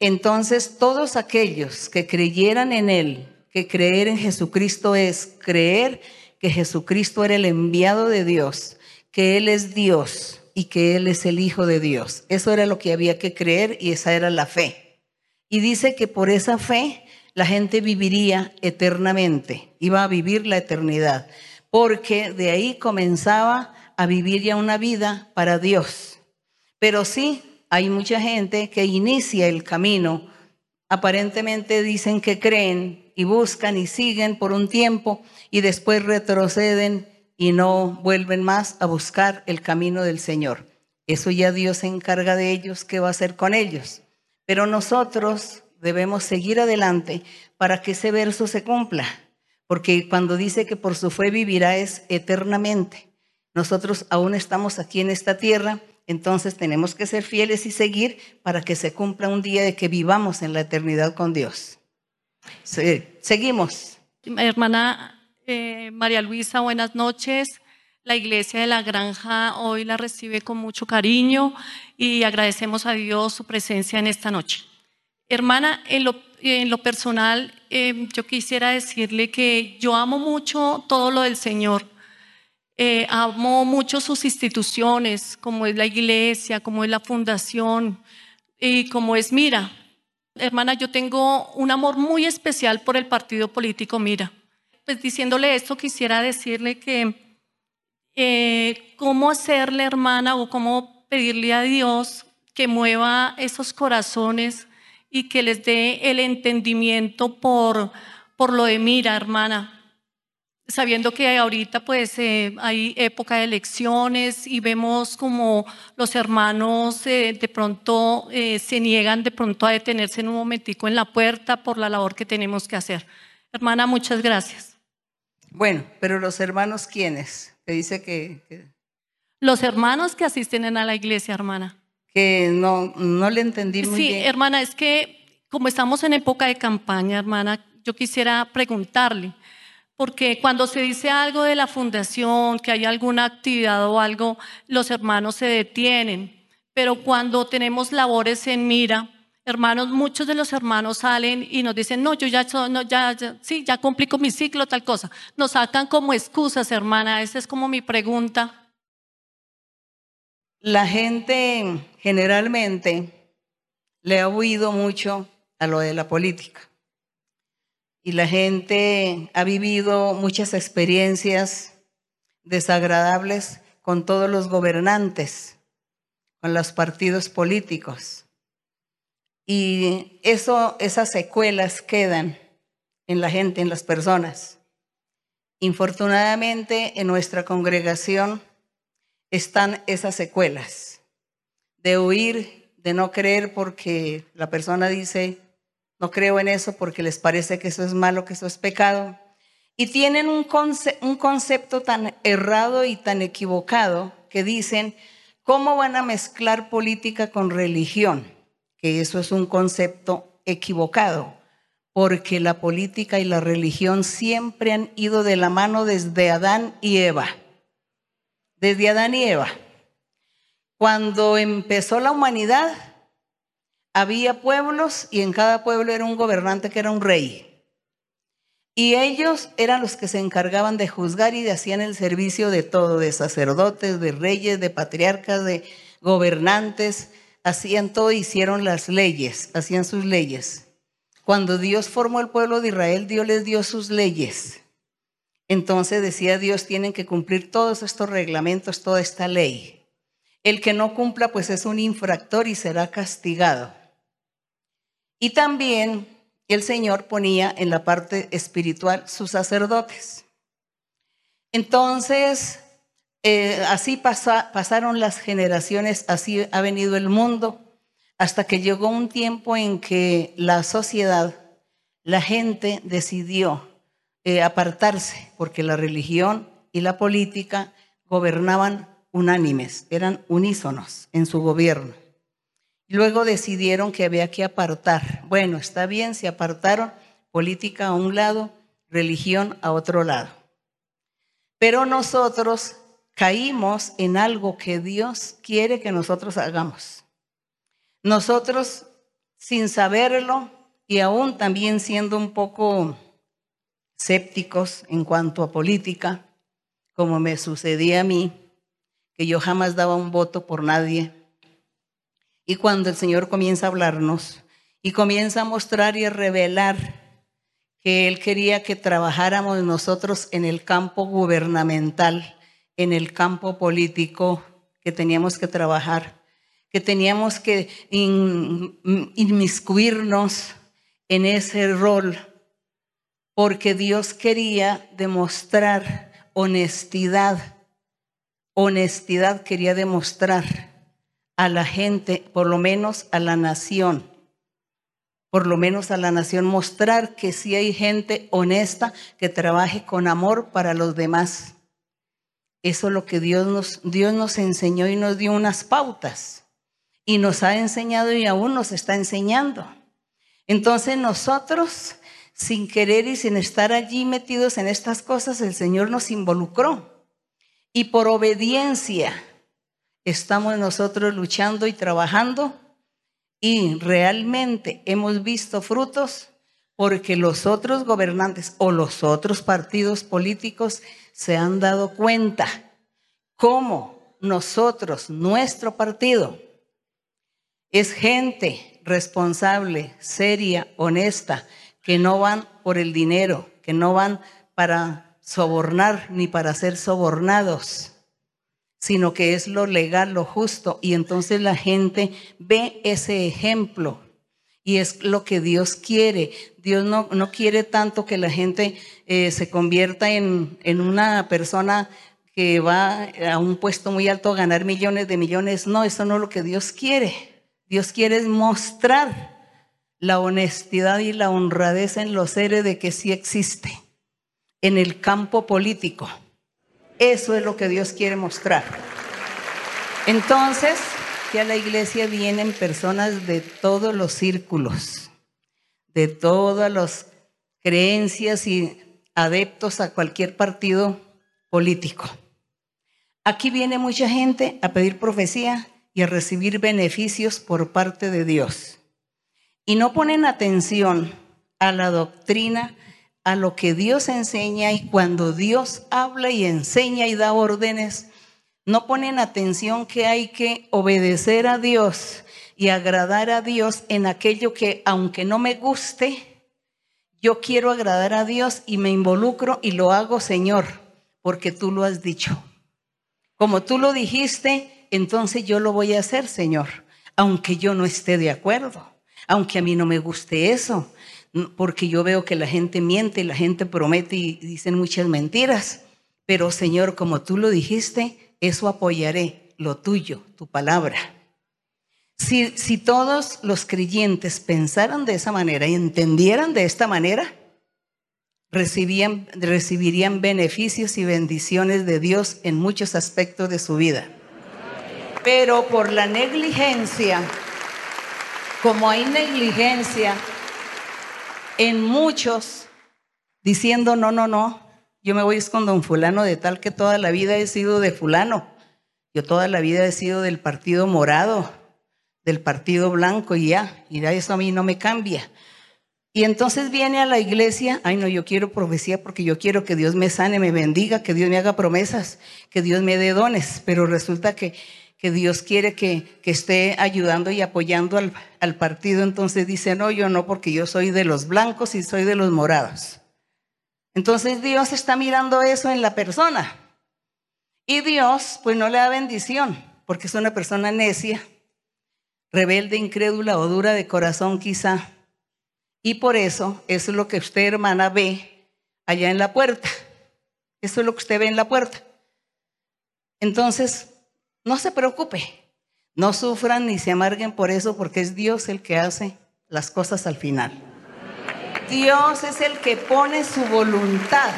Entonces todos aquellos que creyeran en Él, que creer en Jesucristo es creer que Jesucristo era el enviado de Dios, que Él es Dios y que Él es el Hijo de Dios. Eso era lo que había que creer y esa era la fe. Y dice que por esa fe la gente viviría eternamente, iba a vivir la eternidad, porque de ahí comenzaba a vivir ya una vida para Dios. Pero sí, hay mucha gente que inicia el camino, aparentemente dicen que creen y buscan y siguen por un tiempo y después retroceden y no vuelven más a buscar el camino del Señor. Eso ya Dios se encarga de ellos, ¿qué va a hacer con ellos? Pero nosotros debemos seguir adelante para que ese verso se cumpla, porque cuando dice que por su fe vivirá es eternamente. Nosotros aún estamos aquí en esta tierra, entonces tenemos que ser fieles y seguir para que se cumpla un día de que vivamos en la eternidad con Dios. seguimos. Hermana eh, María Luisa, buenas noches. La iglesia de la granja hoy la recibe con mucho cariño y agradecemos a Dios su presencia en esta noche. Hermana, en lo, personal, em, yo quisiera decirle que yo amo mucho todo lo del Señor. Eh, amo mucho sus instituciones, como es la iglesia, como es la fundación y como es Mira. Hermana, yo tengo un amor muy especial por el partido político Mira. Pues diciéndole esto, quisiera decirle que eh, cómo hacerle, hermana, o cómo pedirle a Dios que mueva esos corazones y que les dé el entendimiento por, por lo de mira, hermana. Sabiendo que ahorita pues eh, hay época de elecciones y vemos como los hermanos eh, de pronto eh, se niegan de pronto a detenerse en un momentico en la puerta por la labor que tenemos que hacer. Hermana, muchas gracias. Bueno, pero los hermanos, ¿quiénes? Te dice que... que... Los hermanos que asisten a la iglesia, hermana que no, no le entendí muy bien. Sí, hermana, es que como estamos en época de campaña, hermana, yo quisiera preguntarle, porque cuando se dice algo de la fundación, que hay alguna actividad o algo, los hermanos se detienen, pero cuando tenemos labores en mira, hermanos, muchos de los hermanos salen y nos dicen, no, yo ya, no, ya, ya, sí, ya cumplí con mi ciclo, tal cosa. Nos sacan como excusas, hermana, esa es como mi pregunta. La gente generalmente le ha oído mucho a lo de la política. Y la gente ha vivido muchas experiencias desagradables con todos los gobernantes, con los partidos políticos. Y eso, esas secuelas quedan en la gente, en las personas. Infortunadamente, en nuestra congregación, están esas secuelas de huir, de no creer porque la persona dice, no creo en eso porque les parece que eso es malo, que eso es pecado. Y tienen un, un concepto tan errado y tan equivocado que dicen, ¿cómo van a mezclar política con religión? Que eso es un concepto equivocado, porque la política y la religión siempre han ido de la mano desde Adán y Eva desde Adán y Eva. Cuando empezó la humanidad, había pueblos y en cada pueblo era un gobernante que era un rey. Y ellos eran los que se encargaban de juzgar y de hacían el servicio de todo, de sacerdotes, de reyes, de patriarcas, de gobernantes, hacían todo, hicieron las leyes, hacían sus leyes. Cuando Dios formó el pueblo de Israel, Dios les dio sus leyes. Entonces decía Dios, tienen que cumplir todos estos reglamentos, toda esta ley. El que no cumpla, pues es un infractor y será castigado. Y también el Señor ponía en la parte espiritual sus sacerdotes. Entonces, eh, así pasaron las generaciones, así ha venido el mundo, hasta que llegó un tiempo en que la sociedad, la gente decidió eh, apartarse, porque la religión y la política gobernaban unánimes, eran unísonos en su gobierno. Luego decidieron que había que apartar. Bueno, está bien, se apartaron política a un lado, religión a otro lado. Pero nosotros caímos en algo que Dios quiere que nosotros hagamos. Nosotros, sin saberlo y aún también siendo un poco en cuanto a política, como me sucedía a mí, que yo jamás daba un voto por nadie, y cuando el Señor comienza a hablarnos y comienza a mostrar y a revelar que Él quería que trabajáramos nosotros en el campo gubernamental, en el campo político, que teníamos que trabajar, que teníamos que inmiscuirnos en ese rol, porque Dios quería demostrar honestidad, honestidad quería demostrar a la gente, por lo menos a la nación, por lo menos a la nación, mostrar que sí hay gente honesta que trabaje con amor para los demás. Eso es lo que Dios nos, Dios nos enseñó y nos dio unas pautas. Y nos ha enseñado y aún nos está enseñando. Entonces nosotros, sin querer y sin estar allí metidos en estas cosas, el Señor nos involucró. Y por obediencia, estamos nosotros luchando y trabajando y realmente hemos visto frutos porque los otros gobernantes o los otros partidos políticos se han dado cuenta cómo nosotros, nuestro partido, es gente responsable, seria, honesta, que no van por el dinero, que no van para sobornar ni para ser sobornados sino que es lo legal, lo justo. Y entonces la gente ve ese ejemplo y es lo que Dios quiere. Dios no, no quiere tanto que la gente eh, se convierta en, en una persona que va a un puesto muy alto a ganar millones de millones. No, eso no es lo que Dios quiere. Dios quiere mostrar la honestidad y la honradez en los seres de que sí existe en el campo político eso es lo que Dios quiere mostrar. Entonces, que a la iglesia vienen personas de todos los círculos, de todas las creencias y adeptos a cualquier partido político. Aquí viene mucha gente a pedir profecía y a recibir beneficios por parte de Dios. Y no ponen atención a la doctrina a lo que Dios enseña y cuando Dios habla y enseña y da órdenes, no ponen atención que hay que obedecer a Dios y agradar a Dios en aquello que, aunque no me guste, yo quiero agradar a Dios y me involucro y lo hago, Señor, porque tú lo has dicho. Como tú lo dijiste, entonces yo lo voy a hacer, Señor, aunque yo no esté de acuerdo, aunque a mí no me guste eso, porque yo veo que la gente miente, la gente promete y dicen muchas mentiras. Pero Señor, como tú lo dijiste, eso apoyaré, lo tuyo, tu palabra. Si, si todos los creyentes pensaran de esa manera y entendieran de esta manera, recibían, recibirían beneficios y bendiciones de Dios en muchos aspectos de su vida. Pero por la negligencia, como hay negligencia en muchos diciendo, no, no, no, yo me voy con don fulano de tal que toda la vida he sido de fulano, yo toda la vida he sido del partido morado, del partido blanco y ya, y ya eso a mí no me cambia. Y entonces viene a la iglesia, ay no, yo quiero profecía porque yo quiero que Dios me sane, me bendiga, que Dios me haga promesas, que Dios me dé dones, pero resulta que, que Dios quiere que, esté ayudando y apoyando al, al partido, entonces dice, no, yo no, porque yo soy de los blancos y soy de los morados. Entonces Dios está mirando eso en la persona. Y Dios, pues no le da bendición, porque es una persona necia, rebelde, incrédula o dura de corazón quizá. Y por eso, eso es lo que usted, hermana, ve allá en la puerta. Eso es lo que usted ve en la puerta. Entonces, no se preocupe, no sufran ni se amarguen por eso, porque es Dios el que hace las cosas al final. Dios es el que pone su voluntad.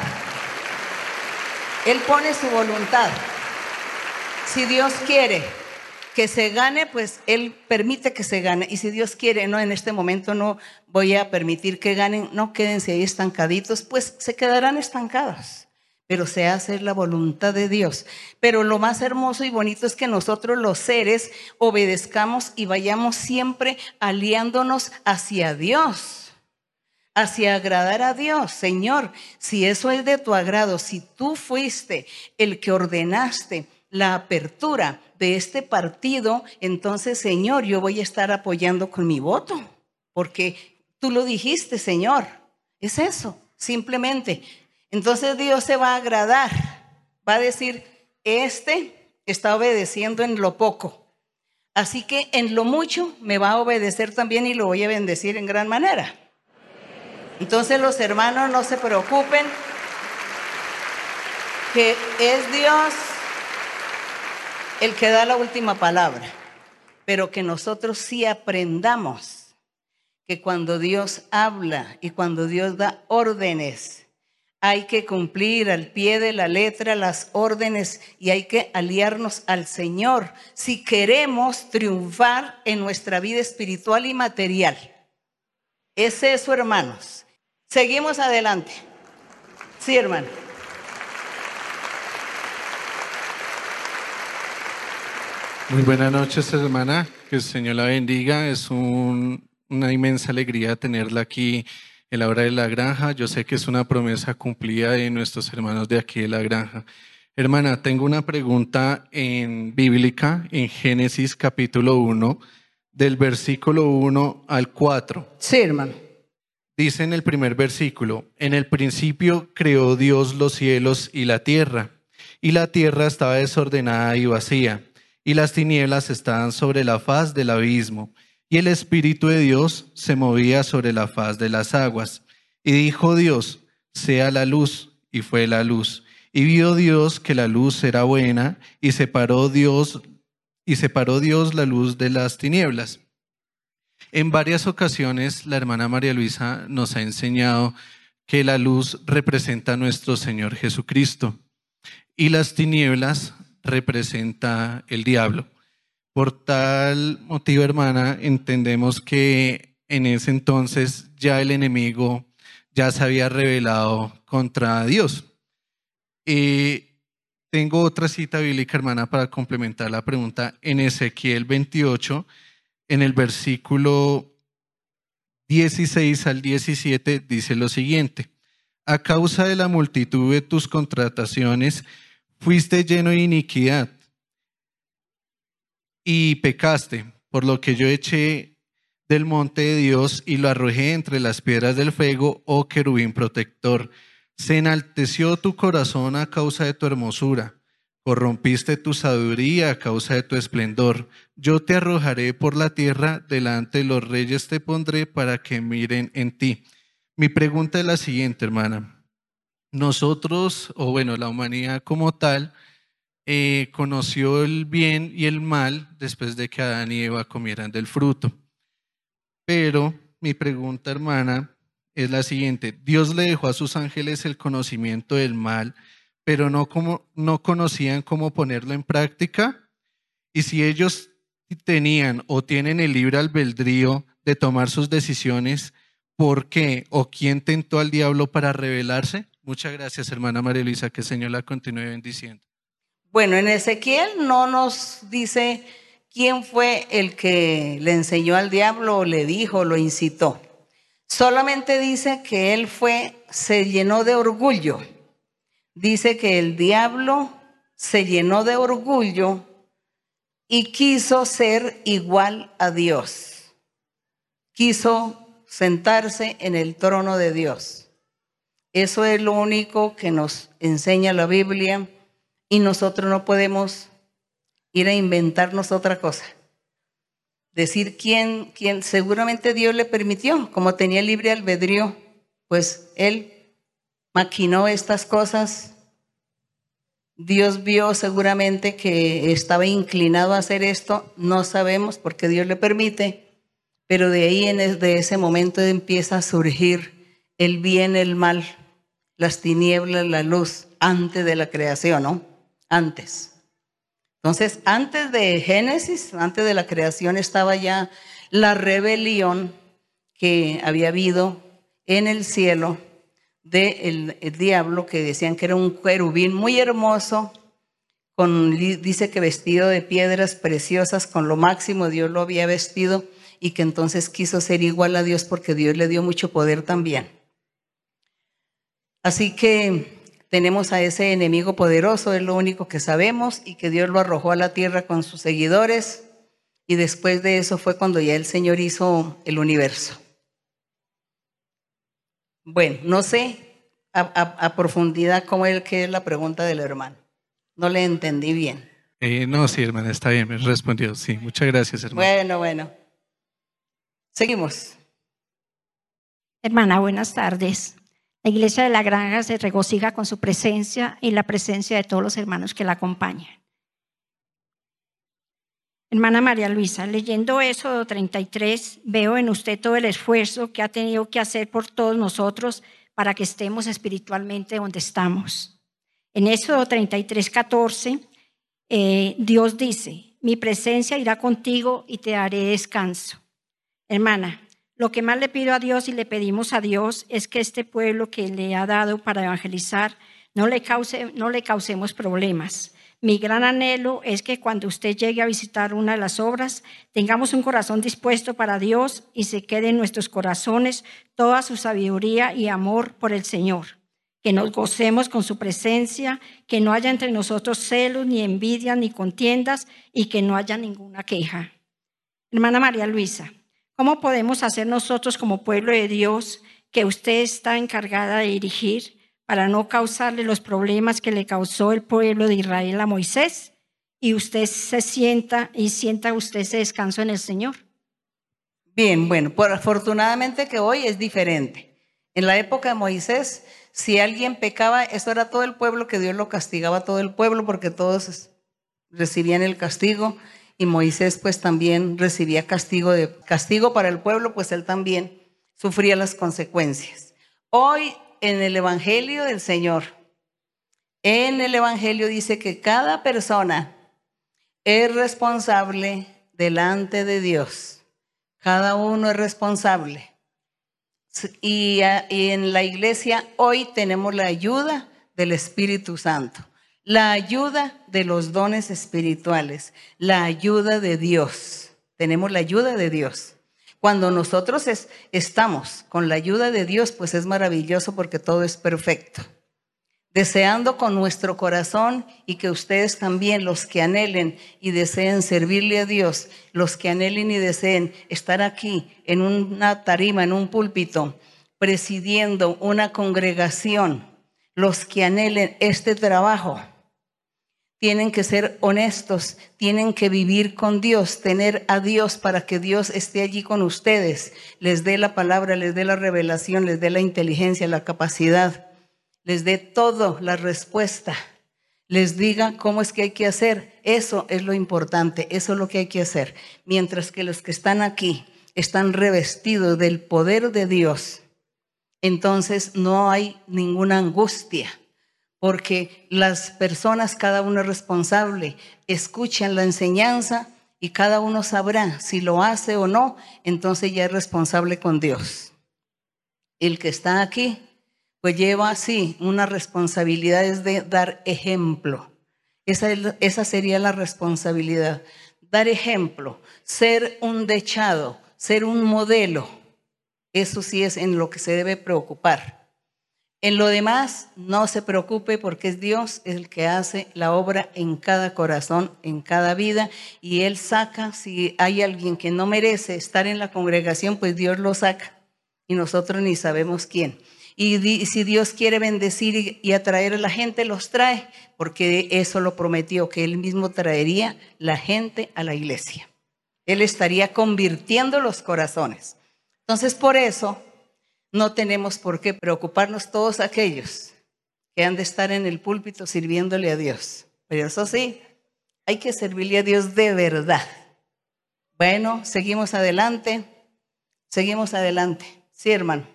Él pone su voluntad. Si Dios quiere que se gane, pues Él permite que se gane. Y si Dios quiere, no, en este momento no voy a permitir que ganen, no quédense ahí estancaditos, pues se quedarán estancados. Pero se hace la voluntad de Dios. Pero lo más hermoso y bonito es que nosotros los seres obedezcamos y vayamos siempre aliándonos hacia Dios hacia agradar a Dios. Señor, si eso es de tu agrado, si tú fuiste el que ordenaste la apertura de este partido, entonces, Señor, yo voy a estar apoyando con mi voto, porque tú lo dijiste, Señor. Es eso, simplemente. Entonces Dios se va a agradar, va a decir, este está obedeciendo en lo poco. Así que en lo mucho me va a obedecer también y lo voy a bendecir en gran manera. Entonces los hermanos no se preocupen, que es Dios el que da la última palabra, pero que nosotros sí aprendamos que cuando Dios habla y cuando Dios da órdenes, hay que cumplir al pie de la letra las órdenes y hay que aliarnos al Señor si queremos triunfar en nuestra vida espiritual y material. Es eso, hermanos. Seguimos adelante. Sí, hermano. Muy buenas noches, hermana. Que el Señor la bendiga. Es una inmensa alegría tenerla aquí en la de la granja. Yo sé que es una promesa cumplida de nuestros hermanos de aquí de la granja. Hermana, tengo una pregunta en bíblica, en Génesis capítulo 1, del versículo 1 al 4. Sí, hermano. Dice en el primer versículo, en el principio creó Dios los cielos y la tierra, y la tierra estaba desordenada y vacía y las tinieblas estaban sobre la faz del abismo, y el Espíritu de Dios se movía sobre la faz de las aguas. Y dijo Dios, sea la luz, y fue la luz. Y vio Dios que la luz era buena, y separó Dios, y separó Dios la luz de las tinieblas. En varias ocasiones la hermana María Luisa nos ha enseñado que la luz representa a nuestro Señor Jesucristo y las tinieblas representa el diablo. Por tal motivo, hermana, entendemos que en ese entonces ya el enemigo ya se había revelado contra Dios. Y tengo otra cita bíblica, hermana, para complementar la pregunta. En Ezequiel 28, en el versículo 16 al 17, dice lo siguiente. A causa de la multitud de tus contrataciones, fuiste lleno de iniquidad y pecaste, por lo que yo eché del monte de Dios y lo arrojé entre las piedras del fuego, oh querubín protector. Se enalteció tu corazón a causa de tu hermosura, corrompiste tu sabiduría a causa de tu esplendor. Yo te arrojaré por la tierra, delante de los reyes te pondré para que miren en ti. Mi pregunta es la siguiente, hermana nosotros, o bueno, la humanidad como tal, eh, conoció el bien y el mal después de que Adán y Eva comieran del fruto. Pero mi pregunta, hermana, es la siguiente. Dios le dejó a sus ángeles el conocimiento del mal, pero no, como, no conocían cómo ponerlo en práctica. Y si ellos tenían o tienen el libre albedrío de tomar sus decisiones, ¿por qué o quién tentó al diablo para rebelarse? Muchas gracias, hermana María Luisa, que el Señor la continúe bendiciendo. Bueno, en Ezequiel no nos dice quién fue el que le enseñó al diablo le dijo, lo incitó. Solamente dice que él fue, se llenó de orgullo. Dice que el diablo se llenó de orgullo y quiso ser igual a Dios. Quiso sentarse en el trono de Dios. Eso es lo único que nos enseña la Biblia y nosotros no podemos ir a inventarnos otra cosa. Decir quién, quién, seguramente Dios le permitió, como tenía libre albedrío, pues él maquinó estas cosas. Dios vio seguramente que estaba inclinado a hacer esto, no sabemos porque Dios le permite, pero de ahí, en de ese momento empieza a surgir el bien, el mal, las tinieblas, la luz, antes de la creación, ¿no? Antes. Entonces, antes de Génesis, antes de la creación, estaba ya la rebelión que había habido en el cielo del diablo, que decían que era un querubín muy hermoso, con, dice que vestido de piedras preciosas, con lo máximo Dios lo había vestido y que entonces quiso ser igual a Dios porque Dios le dio mucho poder también. Así que tenemos a ese enemigo poderoso, es lo único que sabemos, y que Dios lo arrojó a la tierra con sus seguidores. Y después de eso fue cuando ya el Señor hizo el universo. Bueno, no sé a, profundidad cómo es que es la pregunta del hermano. No le entendí bien. Eh, no, sí, hermana, está bien, me respondió. Sí, muchas gracias, hermana. Bueno, bueno. Seguimos. Hermana, buenas tardes. La iglesia de la granja se regocija con su presencia y la presencia de todos los hermanos que la acompañan. Hermana María Luisa, leyendo Éxodo 33, veo en usted todo el esfuerzo que ha tenido que hacer por todos nosotros para que estemos espiritualmente donde estamos. En Éxodo 33, 14, eh, Dios dice, mi presencia irá contigo y te daré descanso. Hermana, lo que más le pido a Dios y le pedimos a Dios es que este pueblo que le ha dado para evangelizar no le, cause, no le causemos problemas. Mi gran anhelo es que cuando usted llegue a visitar una de las obras, tengamos un corazón dispuesto para Dios y se quede en nuestros corazones toda su sabiduría y amor por el Señor. Que nos gocemos con su presencia, que no haya entre nosotros celos, ni envidia, ni contiendas y que no haya ninguna queja. Hermana María Luisa, ¿Cómo podemos hacer nosotros como pueblo de Dios que usted está encargada de dirigir para no causarle los problemas que le causó el pueblo de Israel a Moisés y usted se sienta y sienta usted ese descanso en el Señor? Bien, bueno, por, afortunadamente que hoy es diferente. En la época de Moisés, si alguien pecaba, eso era todo el pueblo que Dios lo castigaba a todo el pueblo porque todos recibían el castigo y Moisés pues también recibía castigo, de, castigo para el pueblo, pues él también sufría las consecuencias. Hoy en el Evangelio del Señor, en el Evangelio dice que cada persona es responsable delante de Dios. Cada uno es responsable. Y, en la iglesia hoy tenemos la ayuda del Espíritu Santo la ayuda de los dones espirituales, la ayuda de Dios. Tenemos la ayuda de Dios. Cuando nosotros estamos con la ayuda de Dios, pues es maravilloso porque todo es perfecto. Deseando con nuestro corazón y que ustedes también, los que anhelen y deseen servirle a Dios, los que anhelen y deseen estar aquí en una tarima, en un púlpito, presidiendo una congregación, los que anhelen este trabajo, tienen que ser honestos, tienen que vivir con Dios, tener a Dios para que Dios esté allí con ustedes, les dé la palabra, les dé la revelación, les dé la inteligencia, la capacidad, les dé todo, la respuesta, les diga cómo es que hay que hacer. Eso es lo importante, eso es lo que hay que hacer. Mientras que los que están aquí están revestidos del poder de Dios, entonces no hay ninguna angustia porque las personas, cada uno es responsable, escuchan la enseñanza y cada uno sabrá si lo hace o no, entonces ya es responsable con Dios. El que está aquí, pues lleva así una responsabilidad es de dar ejemplo. Esa, esa sería la responsabilidad, dar ejemplo, ser un dechado, ser un modelo. Eso sí es en lo que se debe preocupar. En lo demás, no se preocupe porque es Dios el que hace la obra en cada corazón, en cada vida, y Él saca, si hay alguien que no merece estar en la congregación, pues Dios lo saca, y nosotros ni sabemos quién. Y si Dios quiere bendecir y atraer a la gente, los trae, porque eso lo prometió, que Él mismo traería la gente a la iglesia. Él estaría convirtiendo los corazones. Entonces, por eso no tenemos por qué preocuparnos todos aquellos que han de estar en el púlpito sirviéndole a Dios. Pero eso sí, hay que servirle a Dios de verdad. Bueno, seguimos adelante. Seguimos adelante. Sí, hermano.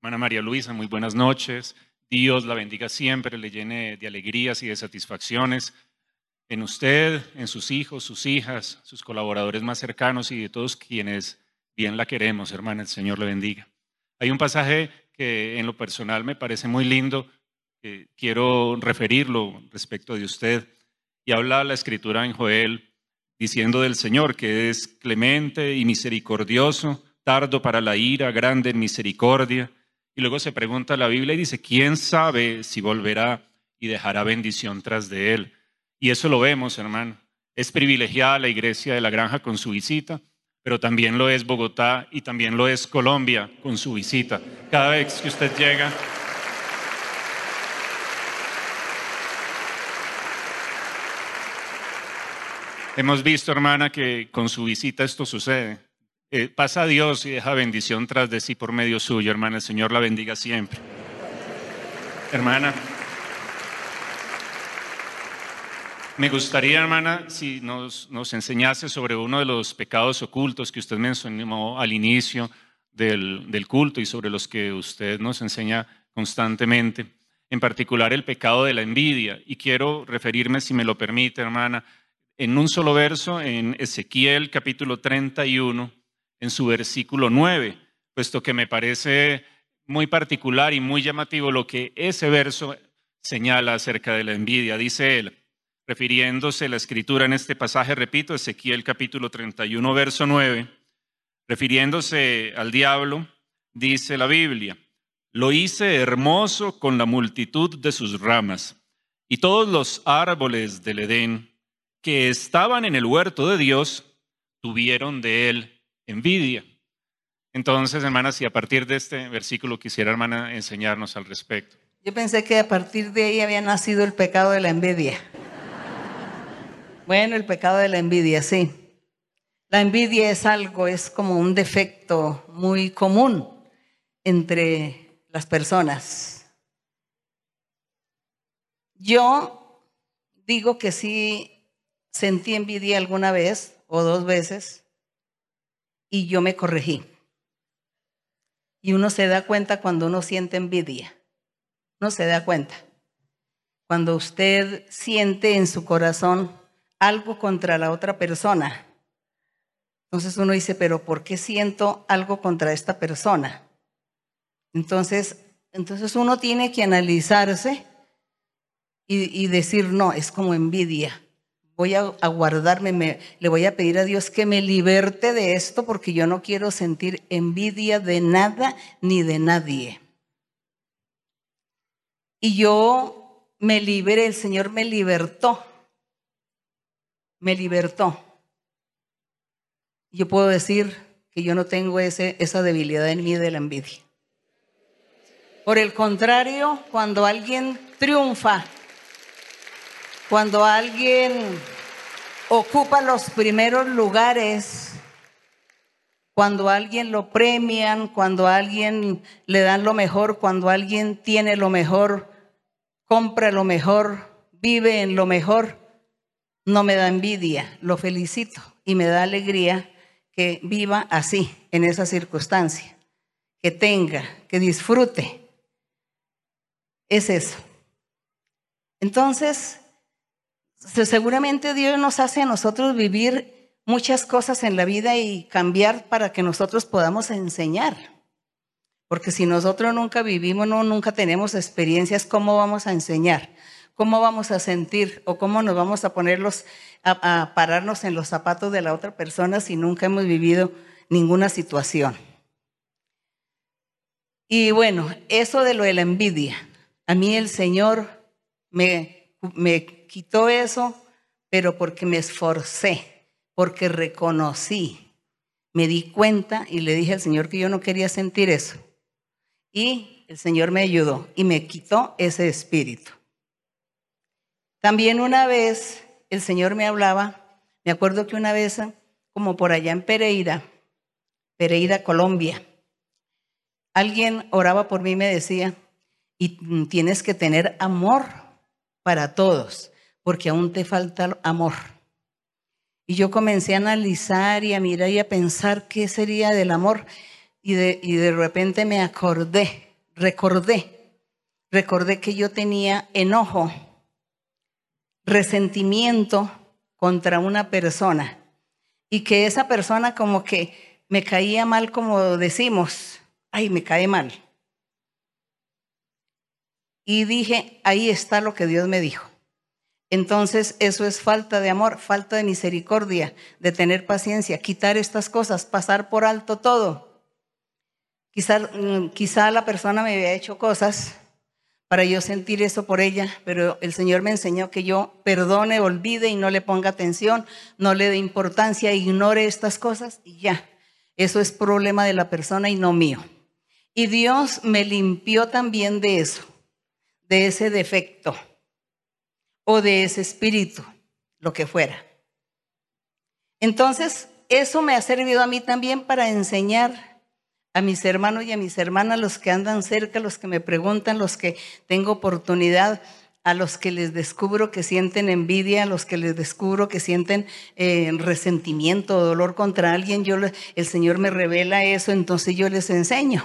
Hermana María Luisa, muy buenas noches. Dios la bendiga siempre, le llene de alegrías y de satisfacciones en usted, en sus hijos, sus hijas, sus colaboradores más cercanos y de todos quienes bien la queremos, hermana. El Señor le bendiga. Hay un pasaje que en lo personal me parece muy lindo, quiero referirlo respecto de usted, y habla la escritura en Joel diciendo del Señor que es clemente y misericordioso, tardo para la ira, grande en misericordia. Y luego se pregunta la Biblia y dice, ¿quién sabe si volverá y dejará bendición tras de él? Y eso lo vemos, hermano. Es privilegiada la iglesia de la granja con su visita, pero también lo es Bogotá y también lo es Colombia con su visita. Cada vez que usted llega, hemos visto, hermana, que con su visita esto sucede. Eh, pasa a Dios y deja bendición tras de sí por medio suyo, hermana. El Señor la bendiga siempre. Hermana, me gustaría, hermana, si nos, nos enseñase sobre uno de los pecados ocultos que usted mencionó al inicio del, del culto y sobre los que usted nos enseña constantemente, en particular el pecado de la envidia. Y quiero referirme, si me lo permite, hermana, en un solo verso, en Ezequiel capítulo 31, en su versículo 9, puesto que me parece muy particular y muy llamativo lo que ese verso señala acerca de la envidia. Dice él, refiriéndose a la escritura en este pasaje, repito, Ezequiel capítulo 31, verso 9, refiriéndose al diablo, dice la Biblia, lo hice hermoso con la multitud de sus ramas, y todos los árboles del Edén que estaban en el huerto de Dios tuvieron de él envidia. Entonces, hermana, si a partir de este versículo quisiera, hermana, enseñarnos al respecto. Yo pensé que a partir de ahí había nacido el pecado de la envidia. Bueno, el pecado de la envidia, sí. La envidia es algo, es como un defecto muy común entre las personas. Yo digo que sí sentí envidia alguna vez o dos veces y yo me corregí. Y uno se da cuenta cuando uno siente envidia. Uno se da cuenta. Cuando usted siente en su corazón algo contra la otra persona. Entonces uno dice, pero ¿por qué siento algo contra esta persona? Entonces, entonces uno tiene que analizarse y, decir, no, es como envidia voy a, a guardarme, me, le voy a pedir a Dios que me liberte de esto porque yo no quiero sentir envidia de nada ni de nadie. Y yo me liberé, el Señor me libertó, me libertó. Yo puedo decir que yo no tengo ese, esa debilidad en mí de la envidia. Por el contrario, cuando alguien triunfa, cuando alguien ocupa los primeros lugares, cuando alguien lo premian, cuando alguien le dan lo mejor, cuando alguien tiene lo mejor, compra lo mejor, vive en lo mejor, no me da envidia, lo felicito y me da alegría que viva así, en esa circunstancia, que tenga, que disfrute. Es eso. Entonces, seguramente Dios nos hace a nosotros vivir muchas cosas en la vida y cambiar para que nosotros podamos enseñar. Porque si nosotros nunca vivimos, no, nunca tenemos experiencias, ¿cómo vamos a enseñar? ¿Cómo vamos a sentir o cómo nos vamos a ponerlos a, pararnos en los zapatos de la otra persona si nunca hemos vivido ninguna situación? Y bueno, eso de lo de la envidia, a mí el Señor me, me quitó eso, pero porque me esforcé, porque reconocí, me di cuenta y le dije al Señor que yo no quería sentir eso. Y el Señor me ayudó y me quitó ese espíritu. También una vez el Señor me hablaba, me acuerdo que una vez, como por allá en Pereira, Pereira, Colombia, alguien oraba por mí y me decía, y tienes que tener amor para todos, porque aún te falta amor. Y yo comencé a analizar y a mirar y a pensar qué sería del amor. Y de, y de repente me acordé, recordé, recordé que yo tenía enojo, resentimiento contra una persona y que esa persona como que me caía mal como decimos, ay, me cae mal. Y dije, ahí está lo que Dios me dijo. Entonces eso es falta de amor, falta de misericordia, de tener paciencia, quitar estas cosas, pasar por alto todo. Quizá, mm, quizá la persona me había hecho cosas para yo sentir eso por ella, pero el Señor me enseñó que yo perdone, olvide y no le ponga atención, no le dé importancia, ignore estas cosas y ya. Eso es problema de la persona y no mío. Y Dios me limpió también de eso, de ese defecto o de ese espíritu, lo que fuera. Entonces, eso me ha servido a mí también para enseñar a mis hermanos y a mis hermanas, los que andan cerca, los que me preguntan, los que tengo oportunidad, a los que les descubro que sienten envidia, a los que les descubro que sienten eh, resentimiento o dolor contra alguien, yo, el Señor me revela eso, entonces yo les enseño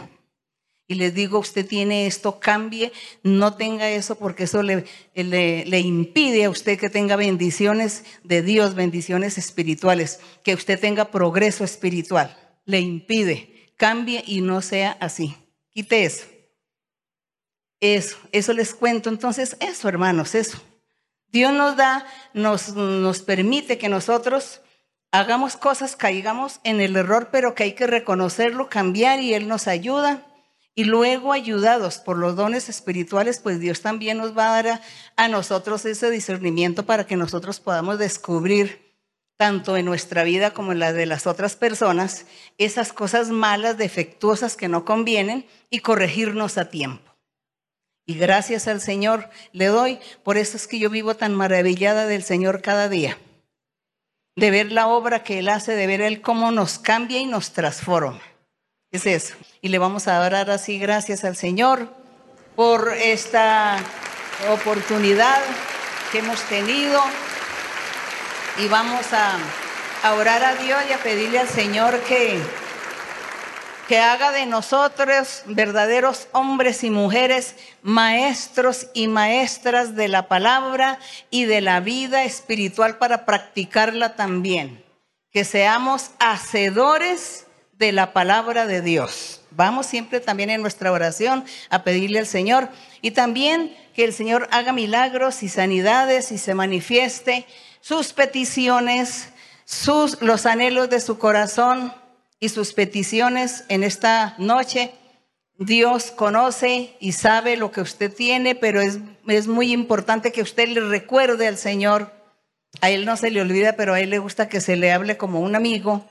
y les digo, usted tiene esto, cambie, no tenga eso porque eso le, le, le, impide a usted que tenga bendiciones de Dios, bendiciones espirituales, que usted tenga progreso espiritual. Le impide, cambie y no sea así. Quite eso. Eso, eso les cuento. Entonces, eso, hermanos, eso. Dios nos da, nos, nos permite que nosotros hagamos cosas, caigamos en el error, pero que hay que reconocerlo, cambiar y Él nos ayuda y luego, ayudados por los dones espirituales, pues Dios también nos va a dar a, nosotros ese discernimiento para que nosotros podamos descubrir, tanto en nuestra vida como en la de las otras personas, esas cosas malas, defectuosas que no convienen y corregirnos a tiempo. Y gracias al Señor le doy, por eso es que yo vivo tan maravillada del Señor cada día, de ver la obra que Él hace, de ver Él cómo nos cambia y nos transforma. Es eso. Y le vamos a dar así gracias al Señor por esta oportunidad que hemos tenido. Y vamos a, a orar a Dios y a pedirle al Señor que, que haga de nosotros verdaderos hombres y mujeres, maestros y maestras de la palabra y de la vida espiritual para practicarla también. Que seamos hacedores de la palabra de Dios. Vamos siempre también en nuestra oración a pedirle al Señor y también que el Señor haga milagros y sanidades y se manifieste sus peticiones, sus, los anhelos de su corazón y sus peticiones en esta noche. Dios conoce y sabe lo que usted tiene, pero es, es muy importante que usted le recuerde al Señor. A Él no se le olvida, pero a Él le gusta que se le hable como un amigo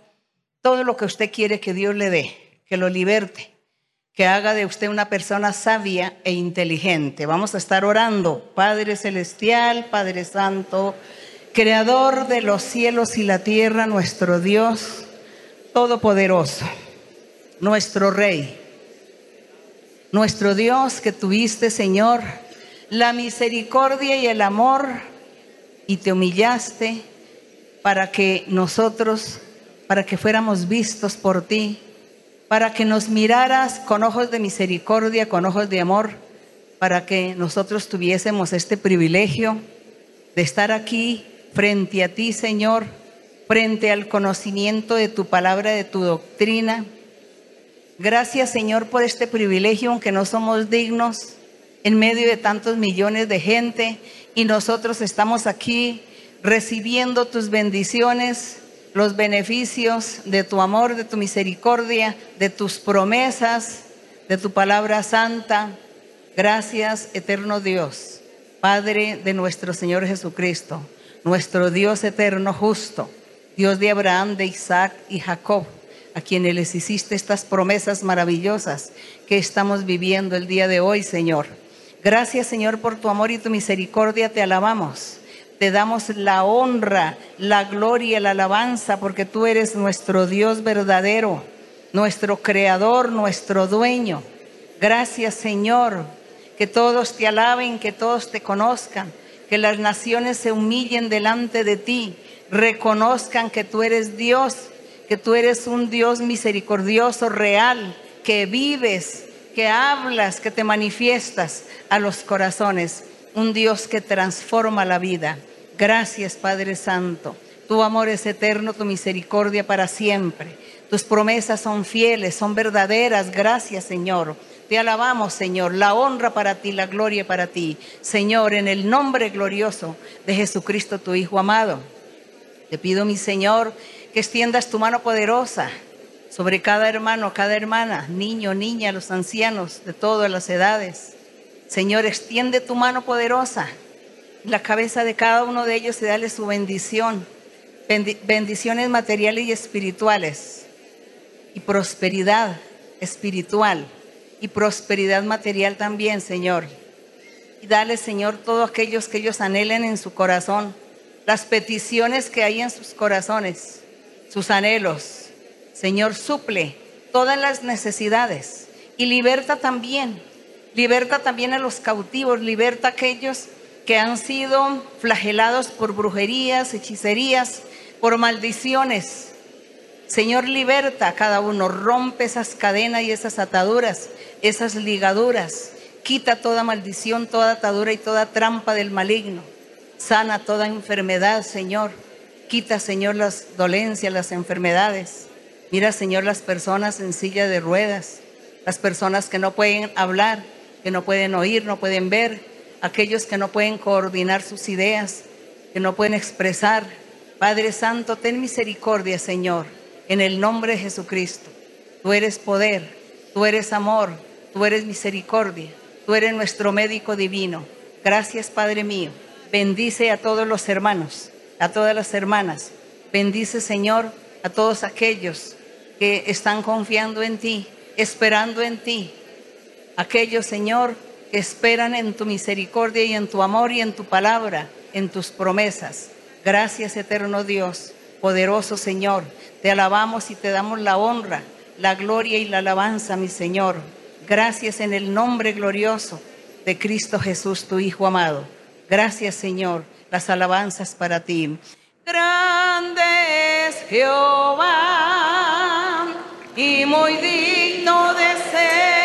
todo lo que usted quiere que Dios le dé, que lo liberte, que haga de usted una persona sabia e inteligente. Vamos a estar orando, Padre Celestial, Padre Santo, Creador de los cielos y la tierra, nuestro Dios Todopoderoso, nuestro Rey, nuestro Dios que tuviste, Señor, la misericordia y el amor y te humillaste para que nosotros para que fuéramos vistos por ti, para que nos miraras con ojos de misericordia, con ojos de amor, para que nosotros tuviésemos este privilegio de estar aquí frente a ti, Señor, frente al conocimiento de tu palabra, de tu doctrina. Gracias, Señor, por este privilegio, aunque no somos dignos, en medio de tantos millones de gente y nosotros estamos aquí recibiendo tus bendiciones, los beneficios de tu amor, de tu misericordia, de tus promesas, de tu palabra santa. Gracias, eterno Dios, Padre de nuestro Señor Jesucristo, nuestro Dios eterno justo, Dios de Abraham, de Isaac y Jacob, a quienes les hiciste estas promesas maravillosas que estamos viviendo el día de hoy, Señor. Gracias, Señor, por tu amor y tu misericordia, te alabamos. Te damos la honra, la gloria, la alabanza, porque tú eres nuestro Dios verdadero, nuestro creador, nuestro dueño. Gracias, Señor, que todos te alaben, que todos te conozcan, que las naciones se humillen delante de ti, reconozcan que tú eres Dios, que tú eres un Dios misericordioso, real, que vives, que hablas, que te manifiestas a los corazones, un Dios que transforma la vida. Gracias, Padre Santo. Tu amor es eterno, tu misericordia para siempre. Tus promesas son fieles, son verdaderas. Gracias, Señor. Te alabamos, Señor. La honra para ti, la gloria para ti. Señor, en el nombre glorioso de Jesucristo, tu Hijo amado. Te pido, mi Señor, que extiendas tu mano poderosa sobre cada hermano, cada hermana, niño, niña, los ancianos de todas las edades. Señor, extiende tu mano poderosa. La cabeza de cada uno de ellos y dale su bendición. bendiciones materiales y espirituales. Y prosperidad espiritual. Y prosperidad material también, Señor. Y dale, Señor, todos aquellos que ellos anhelen en su corazón. Las peticiones que hay en sus corazones. Sus anhelos Señor, suple todas las necesidades y liberta también, liberta también a los cautivos, liberta a aquellos que han sido flagelados por brujerías, hechicerías, por maldiciones. Señor, liberta a cada uno, rompe esas cadenas y esas ataduras, esas ligaduras. Quita toda maldición, toda atadura y toda trampa del maligno. Sana toda enfermedad, Señor. Quita, Señor, las dolencias, las enfermedades. Mira, Señor, las personas en silla de ruedas, las personas que no pueden hablar, que no pueden oír, no pueden ver, aquellos que no pueden coordinar sus ideas, que no pueden expresar. Padre Santo, ten misericordia, Señor, en el nombre de Jesucristo. Tú eres poder, tú eres amor, tú eres misericordia, tú eres nuestro médico divino. Gracias, Padre mío. Bendice a todos los hermanos, a todas las hermanas. Bendice, Señor, a todos aquellos que están confiando en ti, esperando en ti. Aquellos, Señor, que esperan en tu misericordia y en tu amor y en tu palabra, en tus promesas. Gracias, eterno Dios, poderoso Señor. Te alabamos y te damos la honra, la gloria y la alabanza, mi Señor. Gracias en el nombre glorioso de Cristo Jesús, tu Hijo amado. Gracias, Señor. Las alabanzas para ti. Grande es Jehová y muy digno de ser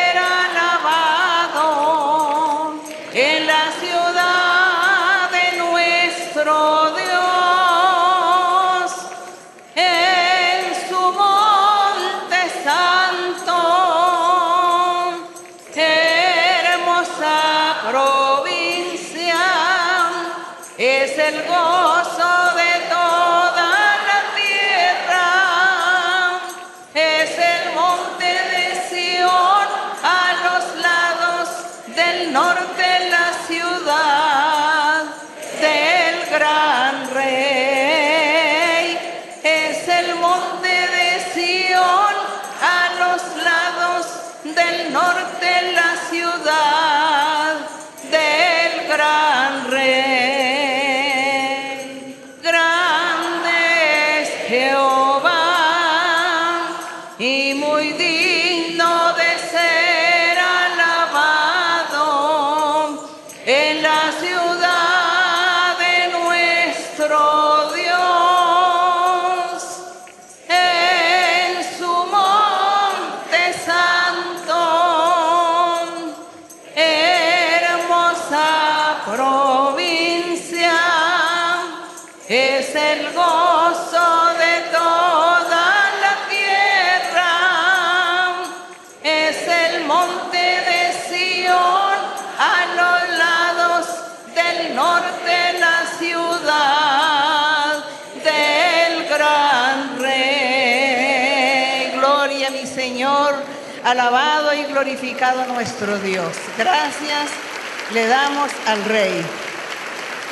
alabado y glorificado nuestro Dios. Gracias le damos al Rey,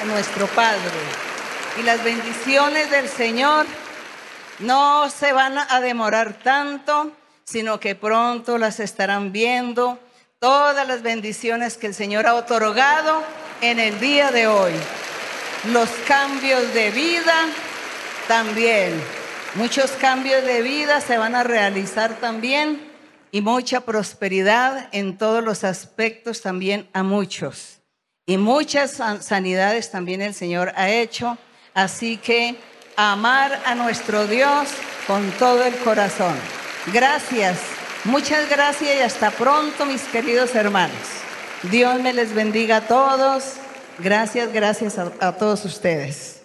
a nuestro Padre. Y las bendiciones del Señor no se van a demorar tanto, sino que pronto las estarán viendo. Todas las bendiciones que el Señor ha otorgado en el día de hoy. Los cambios de vida también. Muchos cambios de vida se van a realizar también y mucha prosperidad en todos los aspectos también a muchos. Y muchas sanidades también el Señor ha hecho. Así que amar a nuestro Dios con todo el corazón. Gracias, muchas gracias y hasta pronto mis queridos hermanos. Dios me les bendiga a todos. Gracias, gracias a, a todos ustedes.